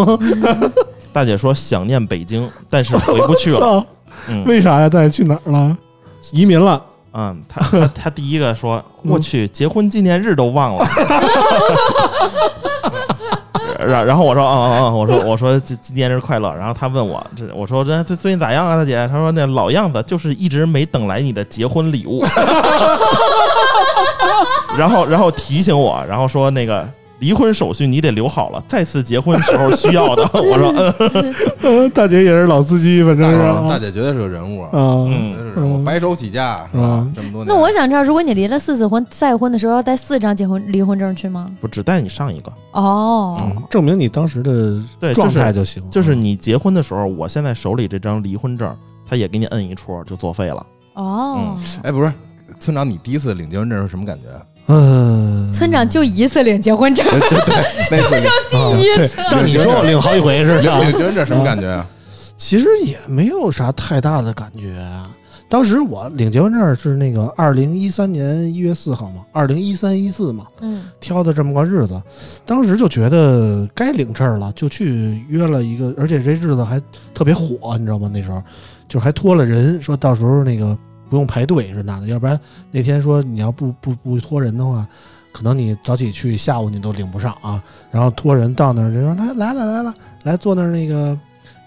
大姐说想念北京，但是回不去了。嗯为啥呀？大姐去哪儿了？移民了。嗯，他他他第一个说，我去，结婚纪念日都忘了。然然后我说，嗯嗯嗯，我说我说纪纪念日快乐。然后他问我，这我说这最最近咋样啊，大姐？他说那老样子，就是一直没等来你的结婚礼物。然后然后提醒我，然后说那个离婚手续你得留好了，再次结婚时候需要的。我说嗯嗯，大姐也是老司机，反正是大啊姐绝对是个人物啊，啊，嗯绝对是人物，嗯白手起家是吧嗯？这么多年，那我想知道，如果你离了四次婚，再婚的时候要带四张结婚离婚证去吗？不只带你上一个，哦，嗯证明你当时的对，状态就行。就是你结婚的时候，我现在手里这张离婚证，他也给你摁一戳，就作废了。哦，哎，不是，村长，你第一次领结婚证是什么感觉？嗯，村长就一次领结婚证，就对，那次领第一次让你说我领好几回是吧？领结婚证什么感觉啊？其实也没有啥太大的感觉。当时我领结婚证是那个二零一三年一月四号嘛，二零一三一四嘛，嗯挑的这么个日子，当时就觉得该领证了，就去约了一个，而且这日子还特别火，你知道吗？那时候就还托了人，说到时候那个不用排队是哪的，要不然那天说你要不不不托人的话，可能你早起去，下午你都领不上啊。然后托人到那儿，人说来来了来了，来坐那儿那个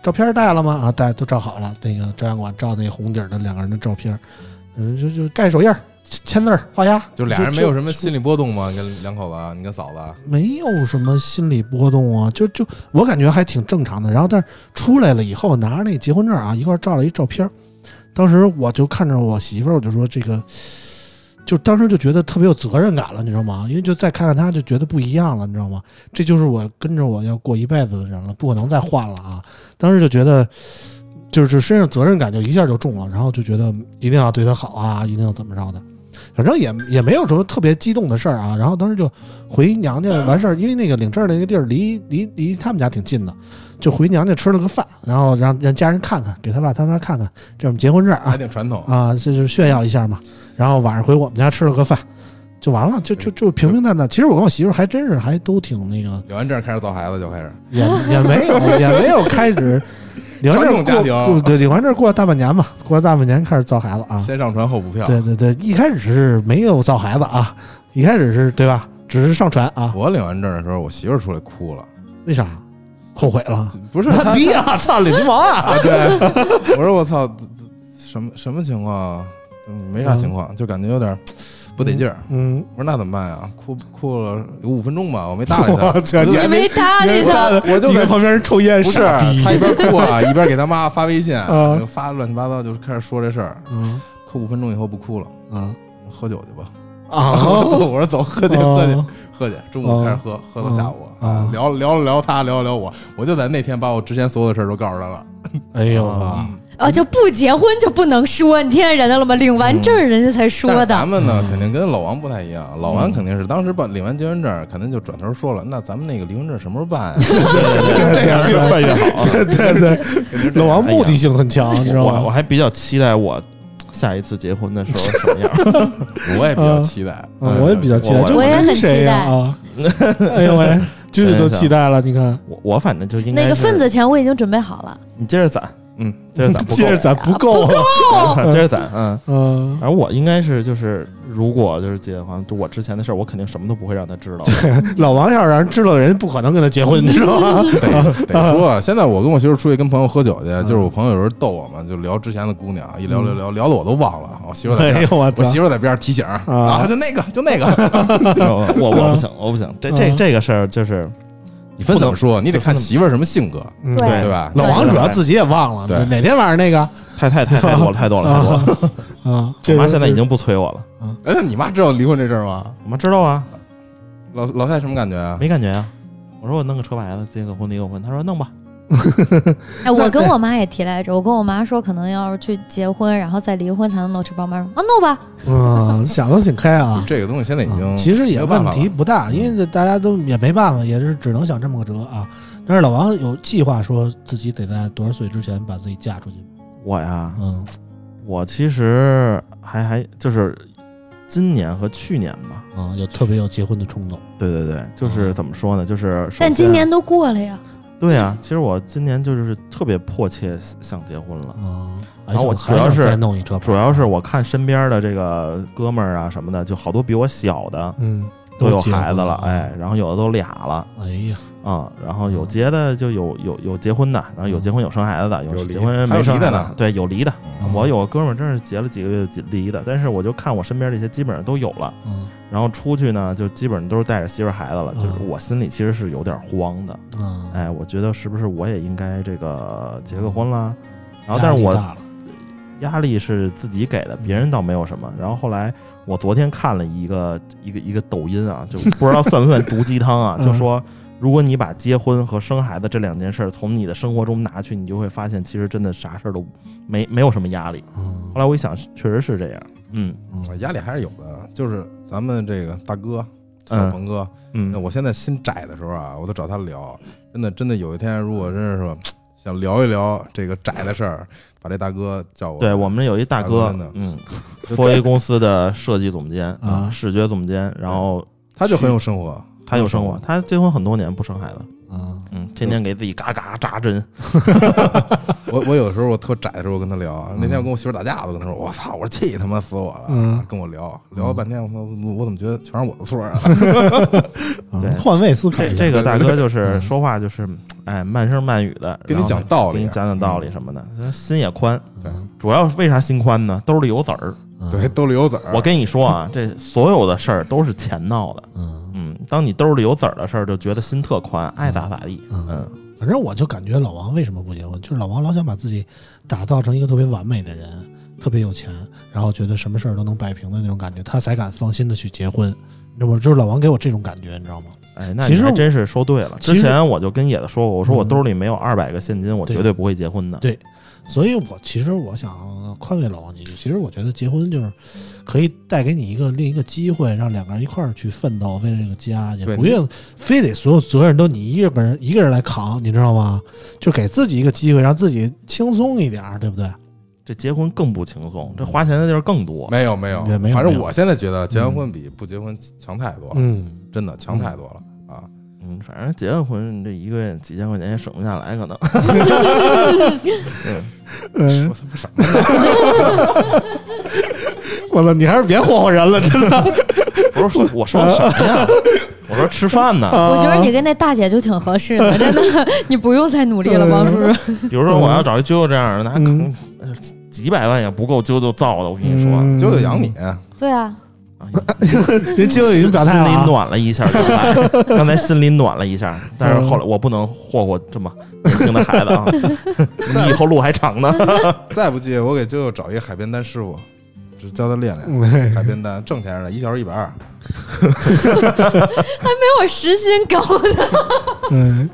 照片带了吗？啊，带都照好了，那个照相馆照那红底儿的两个人的照片，嗯，就就盖手印儿、签字、画押，就俩人没有什么心理波动吗？跟两口子，你跟嫂子，没有什么心理波动啊，就就我感觉还挺正常的。然后但是出来了以后，拿着那结婚证啊，一块照了一照片。当时我就看着我媳妇儿，我就说这个，就当时就觉得特别有责任感了，你知道吗？因为就再看看她，就觉得不一样了，你知道吗？这就是我跟着我要过一辈子的人了，不可能再换了啊！当时就觉得，就是身上责任感就一下就重了，然后就觉得一定要对她好啊，一定要怎么着的。反正也也没有什么特别激动的事儿啊，然后当时就回娘家完事儿，因为那个领证的那个地儿离离离他们家挺近的，就回娘家吃了个饭，然后让让家人看看，给他爸他妈看看，这是我们结婚证啊还挺传统。啊，这就是炫耀一下嘛。然后晚上回我们家吃了个饭，就完了，就就就平平淡淡。其实我跟我媳妇还真是还都挺那个，领完证开始造孩子就开始，也也没有也没有开始领完证过家庭对领完证过了大半年吧，过了大半年开始造孩子啊。先上船后补票。对对对，一开始是没有造孩子啊，一开始是对吧？只是上船啊，我领完证的时候，我媳妇出来哭了，为啥？后悔了？不是他逼啊！操，领流氓啊！啊，对，我说我操，什么什么情况没啥情况，就感觉有点不得劲儿。嗯，我说那怎么办呀？哭哭了有五分钟吧，我没搭理他。你没搭理他，我就在旁边抽烟，不是他一边哭啊，一边给他妈发微信，啊就发乱七八糟，就开始说这事儿。嗯哭五分钟以后不哭了，嗯喝酒去吧。啊我说走，喝酒喝去啊喝去。中午开始喝，喝到下午啊啊，聊聊了聊他，聊了聊我，我就在那天把我之前所有的事儿都告诉他了。哎呦嗯啊！哦，就不结婚就不能说，你听见人家了吗？领完证人家才说但是咱。们呢，嗯肯定跟老王不太一样。老王肯定是当时办领完结婚证，肯定就转头说了：“那咱们那个离婚证什么时候办呀？” 这样越办越好。对对，老王目的性很强，你知道吗我？还比较期待我下一次结婚的时候什么样。我也比较期待，嗯，我也比较期待，我我也很期待呀啊！哎呦喂，君 君都期待了，你看，我我反正就应该那个份子钱我已经准备好了。你接着攒，嗯，接着攒，不够接着攒不够啊，接着攒，嗯。嗯，反正我应该是就是，如果就是结婚，就我之前的事儿，我肯定什么都不会让他知道。老王要是让人知道，人不可能跟他结婚，你知道吗？得得说啊，现在我跟我媳妇出去跟朋友喝酒去，就是我朋友有时候逗我嘛，就聊之前的姑娘，一聊聊聊聊的我都忘了。我媳妇在 我我媳！妇在边上提醒啊，就那个就那个，我我我不行，我不行。这这这个事儿就是你分怎么说？你得看媳妇儿什么性格，嗯对对吧？老王主要自己也忘了，对哪天晚上那个太太太太多了，太多了，太多了。啊，我妈现在已经不催我了，哎，那你妈知道离婚这事儿吗？我妈知道啊，老老太什么感觉啊？没感觉啊。我说我弄个车牌子，结个婚离个婚，她说弄吧。哎，我跟我妈也提来着，我跟我妈说，可能要是去结婚，然后再离婚才能弄吃包。妈说啊，弄吧。嗯，想的挺开啊。这个东西现在已经啊其实也问题不大，因为大家都也没办法，也是只能想这么个辙啊。但是老王有计划说自己得在多少岁之前把自己嫁出去？我呀，嗯我其实还还就是今年和去年吧。啊，有特别有结婚的冲动。对对对，就是怎么说呢？就是但今年都过了呀。对啊，其实我今年就是特别迫切想结婚了。嗯，然后我主要是再弄一车，主要是我看身边的这个哥们儿啊什么的，就好多比我小的嗯都有孩子了，哎，，然后有的都俩了哎呀，啊、然后有结的就有有有结婚的，然后有结婚有生孩子的，有结婚没生孩子离的对，有离的。嗯我有个哥们儿真是结了几个月就离的，但是我就看我身边这些基本上都有了，嗯然后出去呢就基本上都是带着媳妇孩子了，就是嗯我心里其实是有点慌的，嗯，哎，我觉得是不是我也应该这个结个婚了？然后但是我压力是自己给的，别人倒没有什么。然后后来我昨天看了一个一个一个抖音啊，就不知道算不算毒鸡汤啊，嗯就说如果你把结婚和生孩子这两件事儿从你的生活中拿去，你就会发现其实真的啥事儿都没没有什么压力。嗯后来我一想，确实是这样。嗯嗯压力还是有的。就是咱们这个大哥小鹏哥，那嗯，我现在心窄的时候啊，我都找他聊。真的，真的有一天，如果真是说想聊一聊这个窄的事儿，把这大哥叫过来。对我们有一大哥嗯 f A 公司的设计总监啊。视觉总监，然后他就很有生活，他有生活，他结婚很多年不生孩子，嗯嗯，天天给自己嘎嘎扎针。我我有时候我特窄的时候，我跟他聊。那天我跟我媳妇打架，我跟他说：“我操，我说气他妈死我了。嗯跟我聊聊了半天，我说我我怎么觉得全是我的错啊？换位思考这，这个大哥就是嗯说话就是，哎，慢声慢语的，跟你讲道理给你讲讲道理什么的，心也宽。对主要是为啥心宽呢？兜里有子儿。嗯对，兜里有子儿。我跟你说啊，这所有的事儿都是钱闹的。嗯嗯，当你兜里有子儿的事儿，就觉得心特宽，爱咋咋地。嗯嗯，反正我就感觉老王为什么不结婚，就是老王老想把自己打造成一个特别完美的人，特别有钱，然后觉得什么事儿都能摆平的那种感觉，他才敢放心的去结婚。那么就是老王给我这种感觉，你知道吗？哎，那其实你还真是说对了。之前我就跟野子说过，我说我嗯兜里没有二百个现金，我绝对不会结婚的。对所以我其实我想宽慰老王几句。其实我觉得结婚就是可以带给你一个另一个机会，让两个人一块儿去奋斗，为了这个家，也不用非得所有责任都你一个人一个人来扛，你知道吗？就给自己一个机会，让自己轻松一点，对不对？这结婚更不轻松，这花钱的地儿更多。没有没有没，有反正我现在觉得结完婚比不结婚强太多了，嗯，真的强太多了啊！嗯，反正结了婚，这一个月几千块钱也省不下来，可能。嗯说他妈什么呢？我操，你还是别霍霍人了，真的。不是，我说的什么呀？我说吃饭呢。我觉得你跟那大姐就挺合适的，真的，你不用再努力了，王叔叔。比如说，我要找一舅舅这样的，那可能几百万也不够舅舅造的。我跟你说，舅舅养你，对啊，哎人舅舅已经表态了心里啊，暖了一下，刚才刚才心里暖了一下，但是后来我不能霍霍这么年轻的孩子啊，你以后路还长呢。再不济我给舅舅找一个海边单师傅，只教他练练嗯 海边单，挣钱着呢，一小时一百二。还没我时薪高呢。嗯，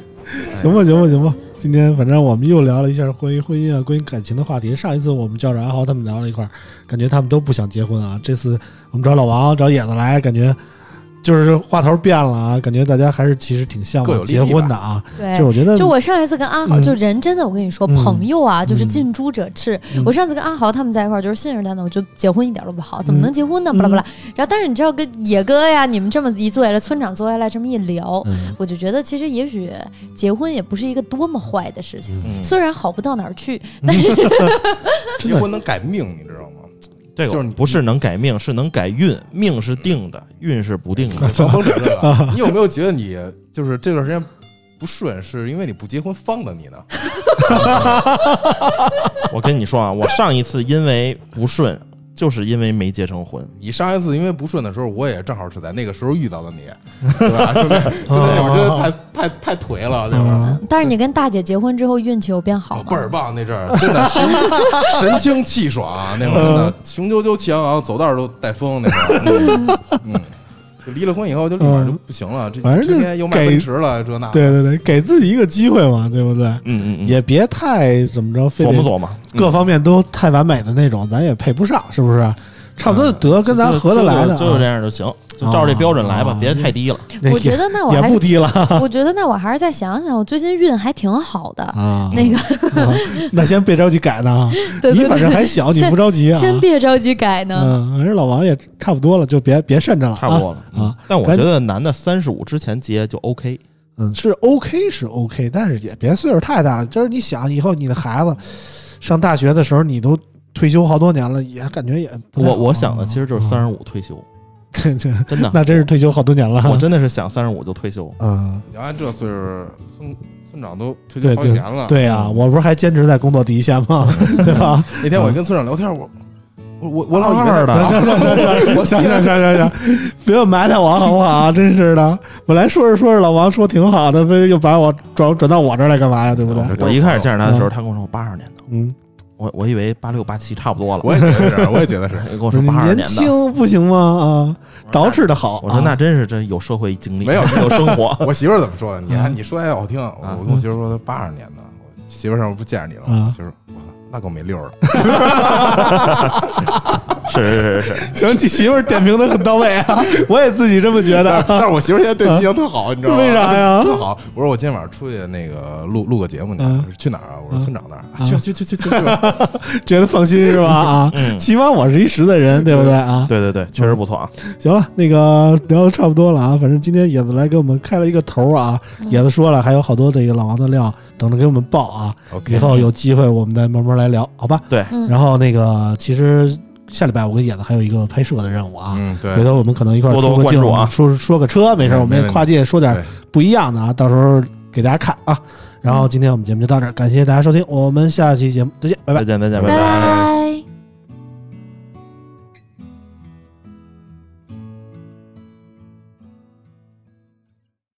行吧，行吧，行吧。今天反正我们又聊了一下关于婚姻啊、关于感情的话题。上一次我们叫着阿豪他们聊了一块儿，感觉他们都不想结婚啊。这次我们找老王、找野子来，感觉就是话头变了啊，感觉大家还是其实挺向往结婚的啊。对就，我觉得，就我上一次跟阿豪，嗯就人真的，我跟你说，嗯朋友啊，就是嗯近朱者赤。嗯我上次跟阿豪他们在一块儿，就是信誓旦旦，我觉得结婚一点都不好，怎么能结婚呢？嗯巴拉巴拉。然后，但是你知道，跟野哥呀，你们这么一坐下来，村长坐下来这么一聊，嗯我就觉得其实也许结婚也不是一个多么坏的事情，嗯，虽然好不到哪儿去，但是 结婚能改命，你知道吗？这个就是你不是能改命，是能改运，命是定的，运是不定的。甭甭扯这个，你有没有觉得你就是这段时间不顺，是因为你不结婚放的你呢？我跟你说啊，我上一次因为不顺，就是因为没结成婚。你上一次因为不顺的时候，我也正好是在那个时候遇到的你，对吧？就那就那会儿真的太太太颓了，对吧？嗯但是你跟大姐结婚之后运气又变好吗？哦倍儿棒那阵儿，真的神 神清气爽，啊那会儿真的雄赳赳气昂昂，走道儿都带风那会儿。嗯，就离了婚以后就立马就不行了，这反正就之前又卖奔驰了，这那。对对对，给自己一个机会嘛，对不对？嗯嗯嗯，也别太怎么着，非得琢磨琢磨，各方面都太完美的那种，咱也配不上，是不是？差不多就得跟咱合得来的就这样就行，就照这标准来吧啊，别太低了。我觉得那我也还是，不低了我觉得那我还是再想想，我最近运还挺好的。啊。那个，啊那先别着急改呢啊，你反正还小，你不着急啊。先别着急改呢。嗯，反正老王也差不多了，就别别慎着了啊。差不多了啊。但我觉得男的三十五之前结就 OK，嗯，是 OK 是 OK，但是也别岁数太大了。就是你想以后你的孩子上大学的时候，你都退休好多年了，也感觉也不我我想的其实就是三十五退休，这这真的，那真是退休好多年了。我真的是想三十五就退休。嗯，你按这岁数，村村长都退休好几年了。对呀，我不是还坚持在工作第一线吗？对吧？那天我跟村长聊天，我我我老八二的，行行行行行，不要埋汰我好不好？真是的，本来说着说着，老王说挺好的，非又把我转转到我这儿来干嘛呀？对不对？我一开始见着他的时候，他跟我说我八二年的。嗯。我我以为八六八七差不多了。我也觉得是，我也觉得是。跟我说八二年年，轻不行吗？啊，捯饬的好。我说那啊真是真有社会经历，没有 有生活。我媳妇儿怎么说的？你啊看你说的还好听，我我跟我媳妇说她八二年的，我媳妇儿上不见着你了啊吗？我媳妇，我操，那够没溜儿的。是是是是，行，你媳妇儿点评的很到位啊，我也自己这么觉得。但是我媳妇儿现在对你印象特好，你知道吗？为啥呀特好。我说我今天晚上出去那个录录个节目嗯呢，去哪儿啊？我说村长那儿，啊去去去去去去。觉得放心是吧？啊，嗯，起码我是一实在人，对不对啊？对对对，确实不错啊。行了，那个聊的差不多了啊，反正今天野子来给我们开了一个头啊，野子说了还有好多这个老王的料等着给我们爆啊，OK，以后有机会我们再慢慢来聊，好吧？对，然后那个其实下礼拜我跟野子还有一个拍摄的任务啊，嗯，对回，头我们可能一块儿多多出个镜关注啊说说个车没事儿，我们跨界说点不一样的啊，到时候给大家看啊。然后今天我们节目就到这儿，感谢大家收听，我们下期节目再见，拜拜再。见再见，拜拜拜。拜拜。